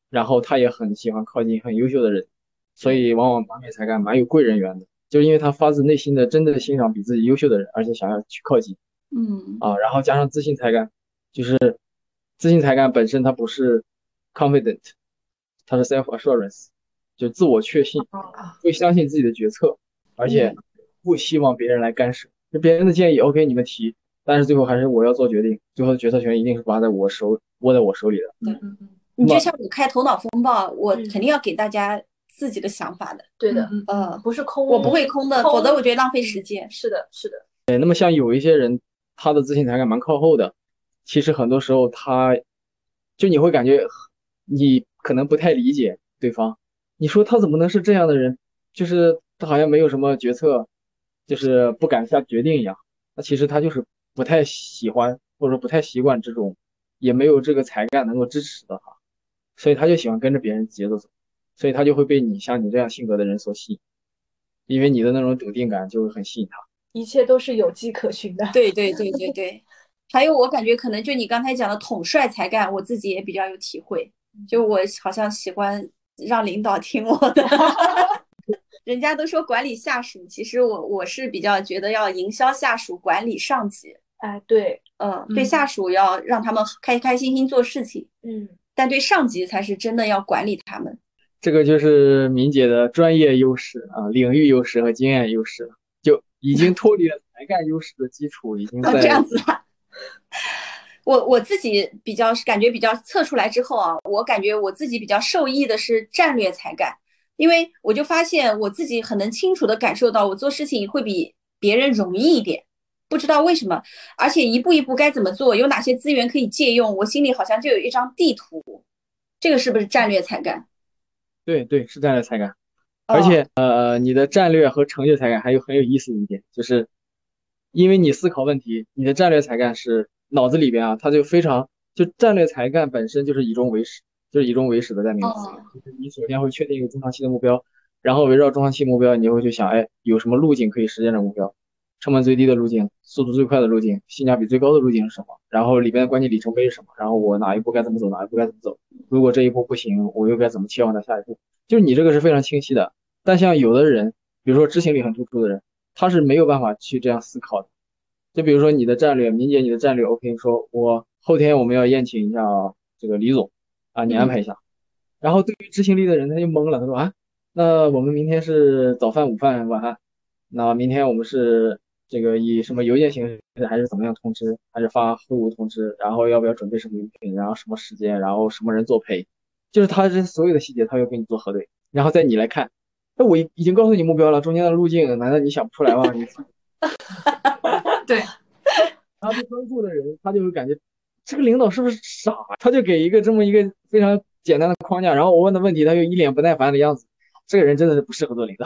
然后他也很喜欢靠近很优秀的人，所以往往完美才干蛮有贵人缘的，就是因为他发自内心的真的欣赏比自己优秀的人，而且想要去靠近，嗯。啊，然后加上自信才干，就是自信才干本身它不是 confident，它是 self assurance，就自我确信，会相信自己的决策，而且不希望别人来干涉。就别人的建议，OK，你们提，但是最后还是我要做决定，最后的决策权一定是抓在我手，握在我手里的。嗯嗯嗯。你就像我开头脑风暴，我肯定要给大家自己的想法的。对的，嗯，不是空，我不会空的，否则我觉得浪费时间。是的，是的。对，那么像有一些人，他的自信才感蛮靠后的，其实很多时候他，就你会感觉你可能不太理解对方。你说他怎么能是这样的人？就是他好像没有什么决策，就是不敢下决定一样。那其实他就是不太喜欢，或者说不太习惯这种，也没有这个才干能够支持的哈。所以他就喜欢跟着别人节奏走，所以他就会被你像你这样性格的人所吸引，因为你的那种笃定感就会很吸引他。一切都是有迹可循的。对对对对对，还有我感觉可能就你刚才讲的统帅才干，我自己也比较有体会。就我好像喜欢让领导听我的，*laughs* 人家都说管理下属，其实我我是比较觉得要营销下属，管理上级。哎，对，嗯，对下属要让他们开开心心做事情。嗯。但对上级才是真的要管理他们，这个就是敏姐的专业优势啊，领域优势和经验优势，就已经脱离了才干优势的基础，已经 *laughs* 在这样子了。*laughs* 我我自己比较感觉比较测出来之后啊，我感觉我自己比较受益的是战略才干，因为我就发现我自己很能清楚的感受到，我做事情会比别人容易一点。不知道为什么，而且一步一步该怎么做，有哪些资源可以借用，我心里好像就有一张地图。这个是不是战略才干？对对，是战略才干。而且呃，你的战略和成就才干还有很有意思的一点，就是因为你思考问题，你的战略才干是脑子里边啊，它就非常就战略才干本身就是以终为始，就是以终为始的代名词。就是你首先会确定一个中长期的目标，然后围绕中长期目标，你就会去想，哎，有什么路径可以实现这目标。成本最低的路径，速度最快的路径，性价比最高的路径是什么？然后里边的关键里程碑是什么？然后我哪一步该怎么走，哪一步该怎么走？如果这一步不行，我又该怎么切换到下一步？就是你这个是非常清晰的。但像有的人，比如说执行力很突出的人，他是没有办法去这样思考的。就比如说你的战略，明姐你的战略，OK，说我后天我们要宴请一下这个李总啊，你安排一下。然后对于执行力的人，他就懵了，他说啊，那我们明天是早饭、午饭、晚饭，那明天我们是。这个以什么邮件形式还是怎么样通知，还是发会务通知？然后要不要准备什么礼品？然后什么时间？然后什么人作陪？就是他这所有的细节，他要跟你做核对。然后在你来看，那我已已经告诉你目标了，中间的路径，难道你想不出来吗？你 *laughs* 对。然后不专注的人，他就会感觉这个领导是不是傻？他就给一个这么一个非常简单的框架，然后我问的问题，他又一脸不耐烦的样子。这个人真的是不适合做领导。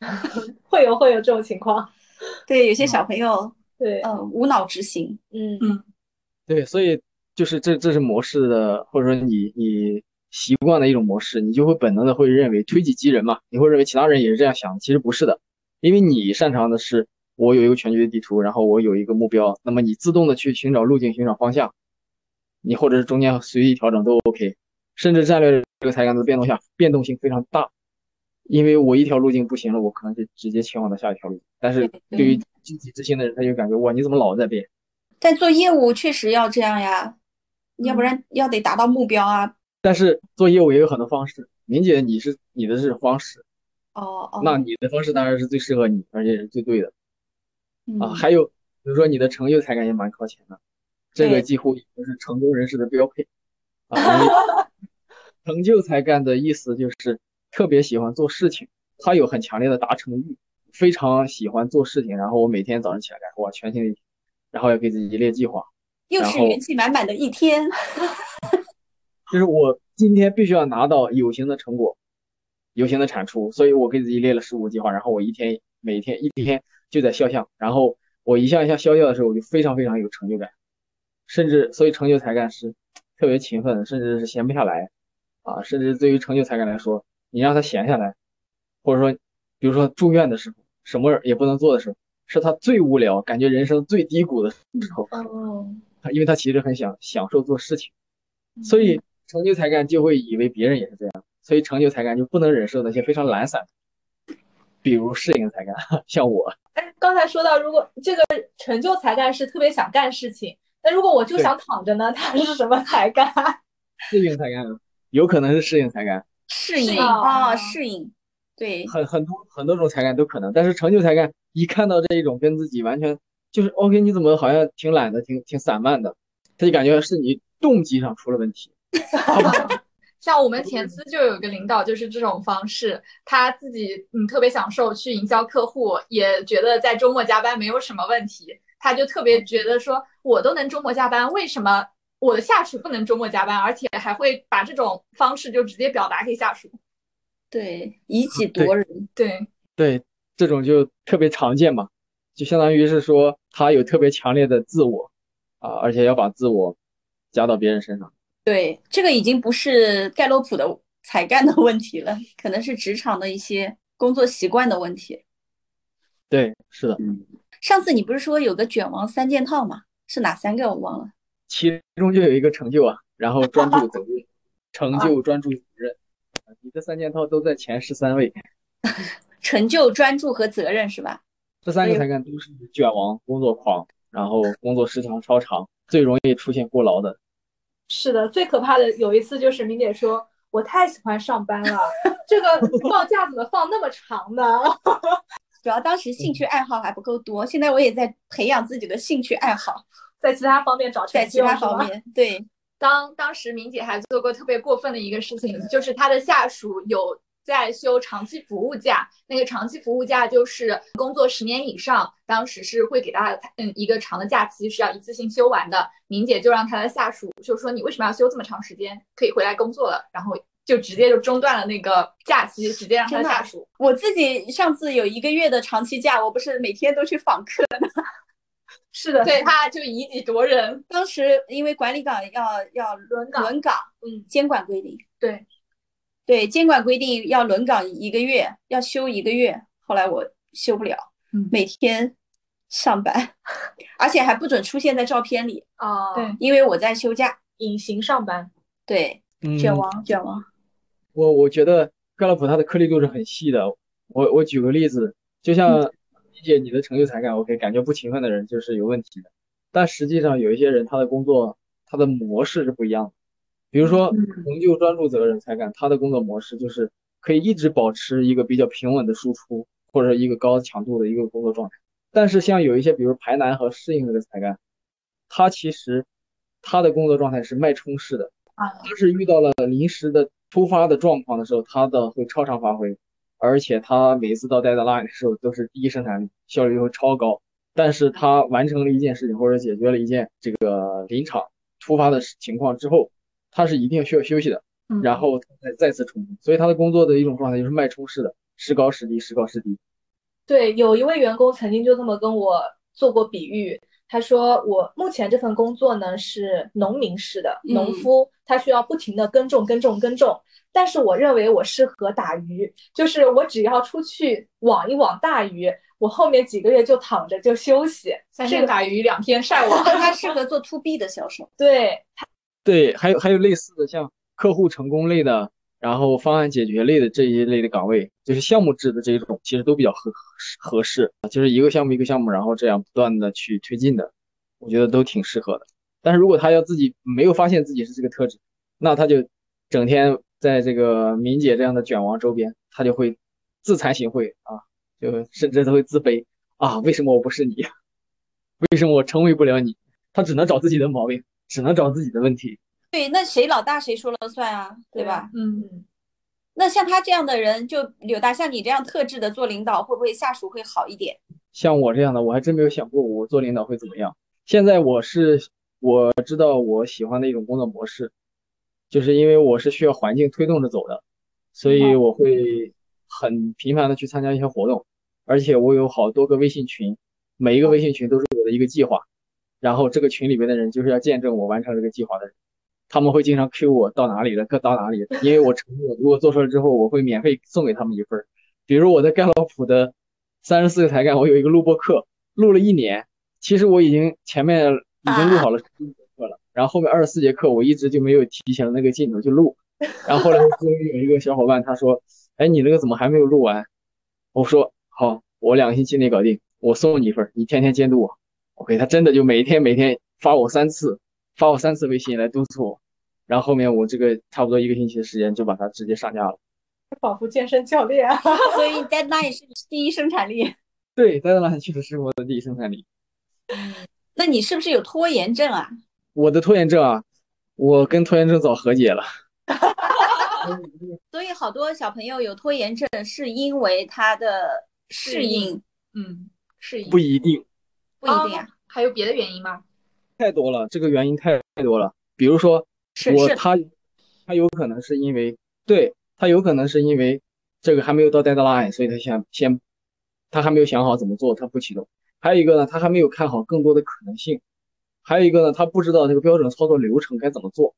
*laughs* 会有会有这种情况。*laughs* 对，有些小朋友，对，嗯，无脑执行，嗯嗯，对，所以就是这这是模式的，或者说你你习惯的一种模式，你就会本能的会认为推己及人嘛，你会认为其他人也是这样想，其实不是的，因为你擅长的是我有一个全局的地图，然后我有一个目标，那么你自动的去寻找路径，寻找方向，你或者是中间随意调整都 OK，甚至战略这个才干的变动下，变动性非常大。因为我一条路径不行了，我可能就直接切换到下一条路。但是对于积极执行的人，他就感觉哇，你怎么老在变？但做业务确实要这样呀，要不然要得达到目标啊。但是做业务也有很多方式，明姐你是你的这种方式，哦哦，那你的方式当然是最适合你，而且是最对的。啊，还有比如说你的成就才干也蛮靠前的，这个几乎已经是成功人士的标配。啊，*laughs* 成就才干的意思就是。特别喜欢做事情，他有很强烈的达成欲，非常喜欢做事情。然后我每天早上起来干，哇，全心力，然后要给自己列计划，又是元气满满的一天。*laughs* 就是我今天必须要拿到有形的成果，有形的产出，所以我给自己列了十五计划。然后我一天每天一天就在肖像，然后我一项一项消掉的时候，我就非常非常有成就感，甚至所以成就才干是特别勤奋，甚至是闲不下来啊，甚至对于成就才干来说。你让他闲下来，或者说，比如说住院的时候，什么也不能做的时候，是他最无聊、感觉人生最低谷的时候。哦，因为他其实很想享受做事情，所以成就才干就会以为别人也是这样，所以成就才干就不能忍受那些非常懒散，比如适应才干，*laughs* 像我。哎，刚才说到，如果这个成就才干是特别想干事情，那如果我就想躺着呢？*laughs* 它是什么才干？*laughs* 适应才干，有可能是适应才干。适应啊，哦适应，对，很很多很多种才干都可能，但是成就才干一看到这一种跟自己完全就是 OK，你怎么好像挺懒的，挺挺散漫的，他就感觉是你动机上出了问题。*laughs* 像我们前司就有一个领导就是这种方式，他自己嗯特别享受去营销客户，也觉得在周末加班没有什么问题，他就特别觉得说我都能周末加班，为什么我的下属不能周末加班？而且还会把这种方式就直接表达给下属。对，以己对夺人，对，对，这种就特别常见嘛，就相当于是说他有特别强烈的自我啊，而且要把自我加到别人身上。对，这个已经不是盖洛普的才干的问题了，可能是职场的一些工作习惯的问题。对，是的，上次你不是说有个卷王三件套吗？是哪三个我忘了。其中就有一个成就啊，然后专注责任，*laughs* 成就专注责任，啊你这三件套都在前十三位，*laughs* 成就、专注和责任是吧？这三个才干都是卷王、工作狂，然后工作时长超长，最容易出现过劳的。是的，最可怕的有一次就是明姐说，我太喜欢上班了，这个放假怎么放那么长呢？主要当时兴趣爱好还不够多，现在我也在培养自己的兴趣爱好，*laughs* 在其他方面找成在其他方面，对，*laughs* 当当时明姐还做过特别过分的一个事情，就是她的下属有在休长期服务假，那个长期服务假就是工作十年以上，当时是会给他嗯一个长的假期是要一次性休完的。明姐就让她的下属就说你为什么要休这么长时间？可以回来工作了，然后就直接就中断了那个假期，直接让她的真的啊下属。我自己上次有一个月的长期假，我不是每天都去访客，*laughs* 是的，对他就以己夺人。当时因为管理岗要要轮岗轮岗，嗯，监管规定，对，对，监管规定要轮岗一个月，要休一个月，后来我休不了，嗯每天上班，*laughs* 而且还不准出现在照片里，啊，对因为我在休假，隐形上班，对，嗯，卷王卷王，我我觉得盖洛普它的颗粒度是很细的。我我举个例子，就像理解你的成就才干，OK，感觉不勤奋的人就是有问题的。但实际上有一些人他的工作他的模式是不一样的。比如说成就专注责任才干，他的工作模式就是可以一直保持一个比较平稳的输出，或者一个高强度的一个工作状态。但是像有一些比如排难和适应这个才干，他其实他的工作状态是脉冲式的。他是遇到了临时的突发的状况的时候，他的会超常发挥，而且他每次到 deadline 的时候都是第一生产力，效率会超高。但是他完成了一件事情或者解决了一件这个临场突发的情况之后，他是一定需要休息的，嗯然后再再次冲击。所以他的工作的一种状态就是脉冲式的，时高时低，时高时低。对，有一位员工曾经就这么跟我做过比喻，他说我目前这份工作呢是农民式的，农嗯夫他需要不停的耕种、耕种、耕种，但是我认为我适合打鱼，就是我只要出去网一网大鱼，我后面几个月就躺着就休息。三天打鱼两天晒网。*laughs* 他 *laughs* 适合做 to B 的销售，对，对，还有还有类似的像客户成功类的，然后方案解决类的这一类的岗位，就是项目制的这种，其实都比较合合适，就是一个项目一个项目，然后这样不断的去推进的，我觉得都挺适合的。但是如果他要自己没有发现自己是这个特质，那他就整天在这个敏姐这样的卷王周边，他就会自惭形秽啊，就甚至都会自卑啊，为什么我不是你？*laughs* 为什么我成为不了你？他只能找自己的毛病，只能找自己的问题。对，那谁老大谁说了算啊，对吧？嗯，嗯，那像他这样的人，就柳大像你这样特质的做领导，会不会下属会好一点？像我这样的，我还真没有想过我做领导会怎么样。现在我是我知道我喜欢的一种工作模式，就是因为我是需要环境推动着走的，所以我会很频繁的去参加一些活动，而且我有好多个微信群，每一个微信群都是我的一个计划，然后这个群里边的人就是要见证我完成这个计划的人，他们会经常 Q 我到哪里了，可到哪里了，因为我承诺如果做出来之后，我会免费送给他们一份儿。比如我在盖洛普的三十四个才干，我有一个录播课，录了一年，其实我已经前面已经录好了十一节课了，然后后面二十四节课我一直就没有提前那个劲头去录，*laughs* 然后后来终于有一个小伙伴他说，哎，你那个怎么还没有录完？我说好，我两个星期内搞定，我送你一份儿，你天天监督我。OK，他真的就每天每天发我三次，发我三次微信来督促我，然后后面我这个差不多一个星期的时间就把它直接上架了。仿佛健身教练。*laughs* 所以 deadline 是第一生产力。*laughs* 对，deadline 确实是我的第一生产力。那你是不是有拖延症啊？我的拖延症啊，我跟拖延症早和解了。*laughs* 所以好多小朋友有拖延症，是因为他的适应，嗯，适应不一定，不一定啊。还有别的原因吗？太多了，这个原因太太多了。比如说，我他他有可能是因为对他有可能是因为这个还没有到 deadline，所以他先先他还没有想好怎么做，他不启动。还有一个呢，他还没有看好更多的可能性。还有一个呢，他不知道这个标准操作流程该怎么做。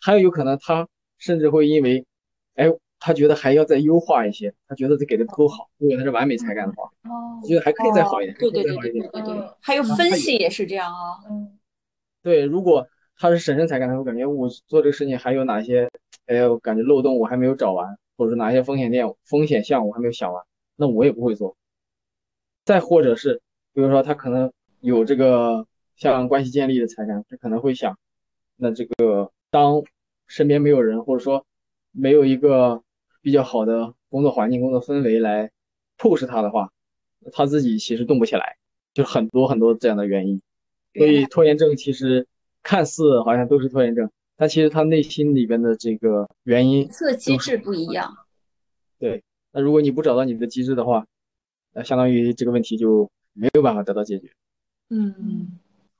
还有有可能他甚至会因为，哎，他觉得还要再优化一些，他觉得这给的不够好。如果他是完美才干的话，哦我觉得还可以再好一点，对对。对对对对，还有分析也是这样啊。嗯对，如果他是审慎才干的，我感觉我做这个事情还有哪些，哎呀，我感觉漏洞我还没有找完，或者是哪些风险点、风险项我还没有想完，那我也不会做。再或者是，比如说他可能有这个像关系建立的才干，他可能会想，那这个当身边没有人，或者说没有一个比较好的工作环境、工作氛围来 push 他的话，他自己其实动不起来，就很多很多这样的原因。所以拖延症其实看似好像都是拖延症，但其实他内心里边的这个原因测机制不一样。对。那如果你不找到你的机制的话，那相当于这个问题就没有办法得到解决。嗯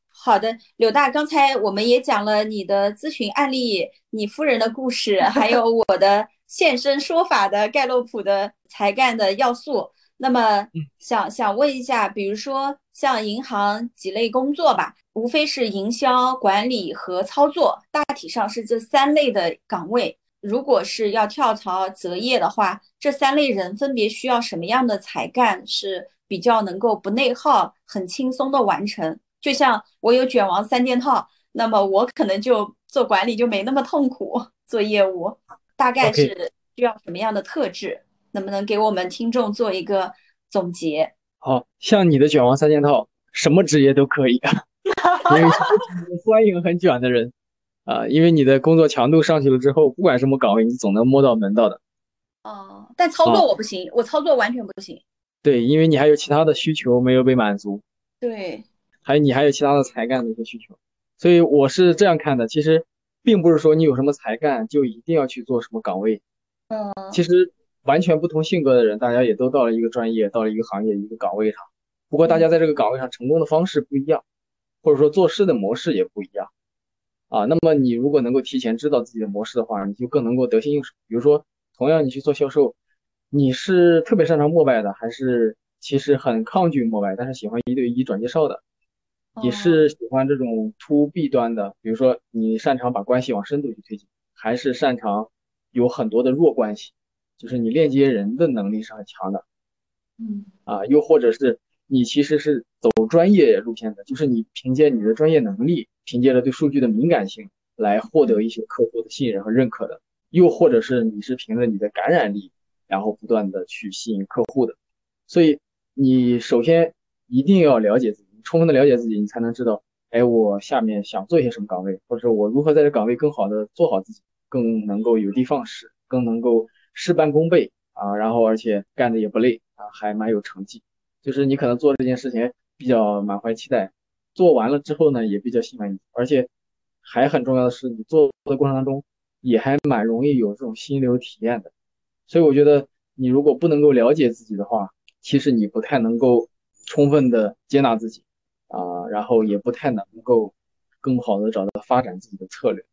好的，柳大，刚才我们也讲了你的咨询案例，你夫人的故事，还有我的现身说法的盖洛普的才干的要素。那么想想问一下，比如说像银行几类工作吧，无非是营销、管理和操作，大体上是这三类的岗位。如果是要跳槽择业的话，这三类人分别需要什么样的才干是比较能够不内耗、很轻松的完成？就像我有卷王三件套，那么我可能就做管理就没那么痛苦，做业务大概是需要什么样的特质？能不能给我们听众做一个总结？好像你的卷王三件套，什么职业都可以，*laughs* 因为欢迎很卷的人啊，因为你的工作强度上去了之后，不管什么岗位，你总能摸到门道的。哦，但操作我不行，我操作完全不行。对，因为你还有其他的需求没有被满足，对，还有你还有其他的才干的一些需求，所以我是这样看的。其实并不是说你有什么才干就一定要去做什么岗位，嗯，其实完全不同性格的人，大家也都到了一个专业，到了一个行业一个岗位上，不过大家在这个岗位上成功的方式不一样，或者说做事的模式也不一样啊。那么你如果能够提前知道自己的模式的话，你就更能够得心应手。比如说，同样你去做销售，你是特别擅长陌拜的，还是其实很抗拒陌拜，但是喜欢一对一转介绍的？你是喜欢这种 to B 端的，比如说你擅长把关系往深度去推进，还是擅长有很多的弱关系，就是你链接人的能力是很强的嗯啊，又或者是你其实是走专业路线的，就是你凭借你的专业能力，凭借着对数据的敏感性来获得一些客户的信任和认可的，又或者是你是凭着你的感染力，然后不断的去吸引客户的，所以你首先一定要了解自己。充分的了解自己，你才能知道，哎，我下面想做一些什么岗位，或者说我如何在这岗位更好的做好自己，更能够有的放矢，更能够事半功倍啊，然后而且干的也不累啊，还蛮有成绩。就是你可能做这件事情比较满怀期待，做完了之后呢，也比较心满意足，而且还很重要的是，你做的过程当中也还蛮容易有这种心流体验的。所以我觉得，你如果不能够了解自己的话，其实你不太能够充分的接纳自己。啊，然后也不太能够更好的找到发展自己的策略，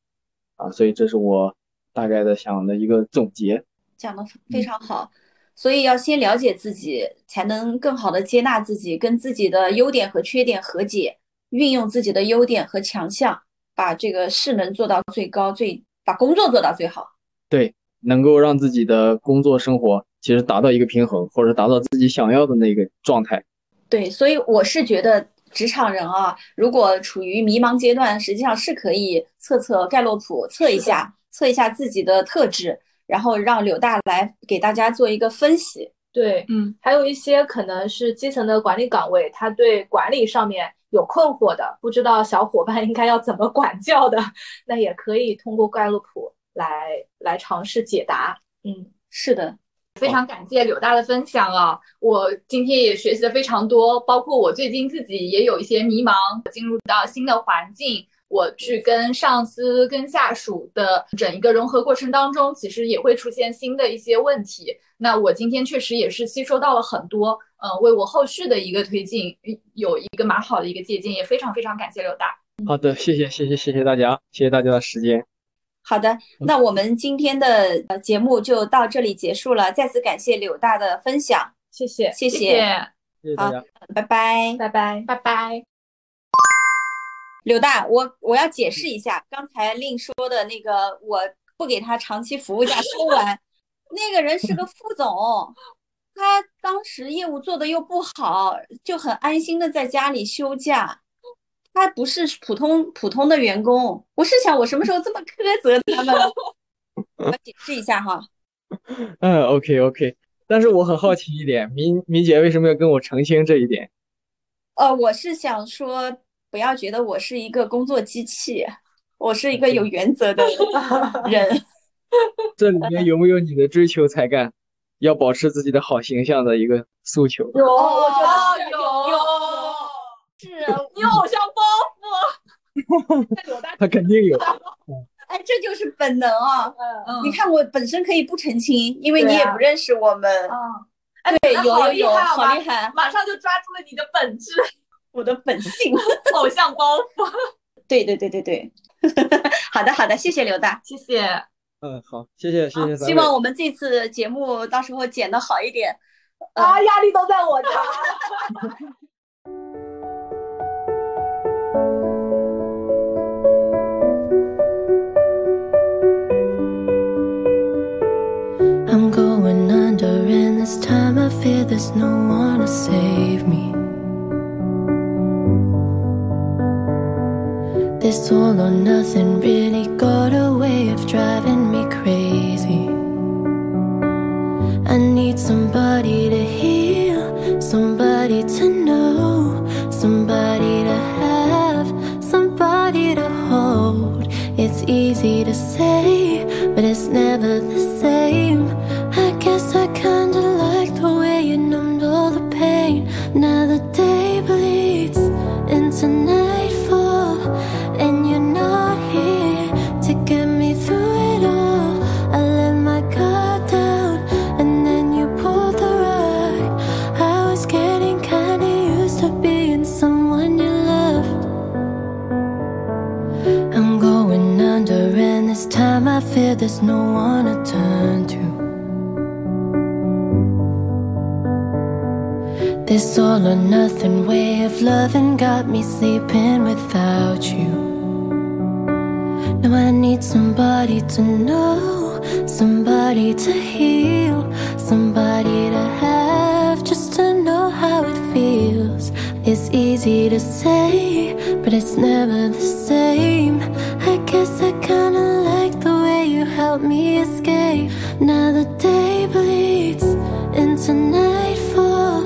啊，所以这是我大概的想的一个总结。讲的非常好，所以要先了解自己，才能更好的接纳自己，跟自己的优点和缺点和解，运用自己的优点和强项，把这个势能做到最高，最把工作做到最好。对，能够让自己的工作生活其实达到一个平衡，或者达到自己想要的那个状态。对，所以我是觉得。职场人啊，如果处于迷茫阶段，实际上是可以测测盖洛普，测一下，测一下自己的特质，然后让柳大来给大家做一个分析。对，嗯，还有一些可能是基层的管理岗位，他对管理上面有困惑的，不知道小伙伴应该要怎么管教的，那也可以通过盖洛普来来尝试解答。嗯，是的。非常感谢柳大的分享啊！我今天也学习的非常多，包括我最近自己也有一些迷茫，进入到新的环境，我去跟上司、跟下属的整一个融合过程当中，其实也会出现新的一些问题。那我今天确实也是吸收到了很多，呃，为我后续的一个推进有一个蛮好的一个借鉴，也非常非常感谢柳大。好的，谢谢谢谢谢谢大家，谢谢大家的时间。好的，那我们今天的节目就到这里结束了。再次感谢柳大的分享，谢谢，谢谢，谢谢大家，拜拜，拜拜，拜拜。柳大，我我要解释一下，刚才令说的那个，我不给他长期服务假收完，那个人是个副总，他当时业务做的又不好，就很安心的在家里休假。他不是普通普通的员工，我是想我什么时候这么苛责他们？我解释一下哈。*laughs* 嗯，OK OK，但是我很好奇一点，明明姐为什么要跟我澄清这一点？呃，我是想说，不要觉得我是一个工作机器，我是一个有原则的 *laughs* 人。这里面有没有你的追求才干？要保持自己的好形象的一个诉求？有，我觉得有有。是啊，你偶像包袱，*laughs* 他肯定有。*laughs* 哎，这就是本能啊！嗯，你看我本身可以不澄清，因为你也不认识我们。嗯，对，有有有，好厉害，马上就抓住了你的本质，我的本性，*laughs* 偶像包袱。对对对对对，*laughs* 好的好的，谢谢刘大，谢谢。嗯，好，谢谢谢谢。希望我们这次节目到时候剪的好一点。啊，压力都在我这。I'm going under, and this time I fear there's no one to save me. This all or nothing really got a way of driving me crazy. I need somebody to heal, somebody to know, somebody to have, somebody to hold. It's easy to say, but it's never the same. I guess I kinda like the way you numbed all the pain. Now the fear there's no one to turn to. This all or nothing way of loving got me sleeping without you. Now I need somebody to know, somebody to heal, somebody to have, just to know how it feels. It's easy to say, but it's never the same. I guess I kinda help me escape. Now the day bleeds into nightfall,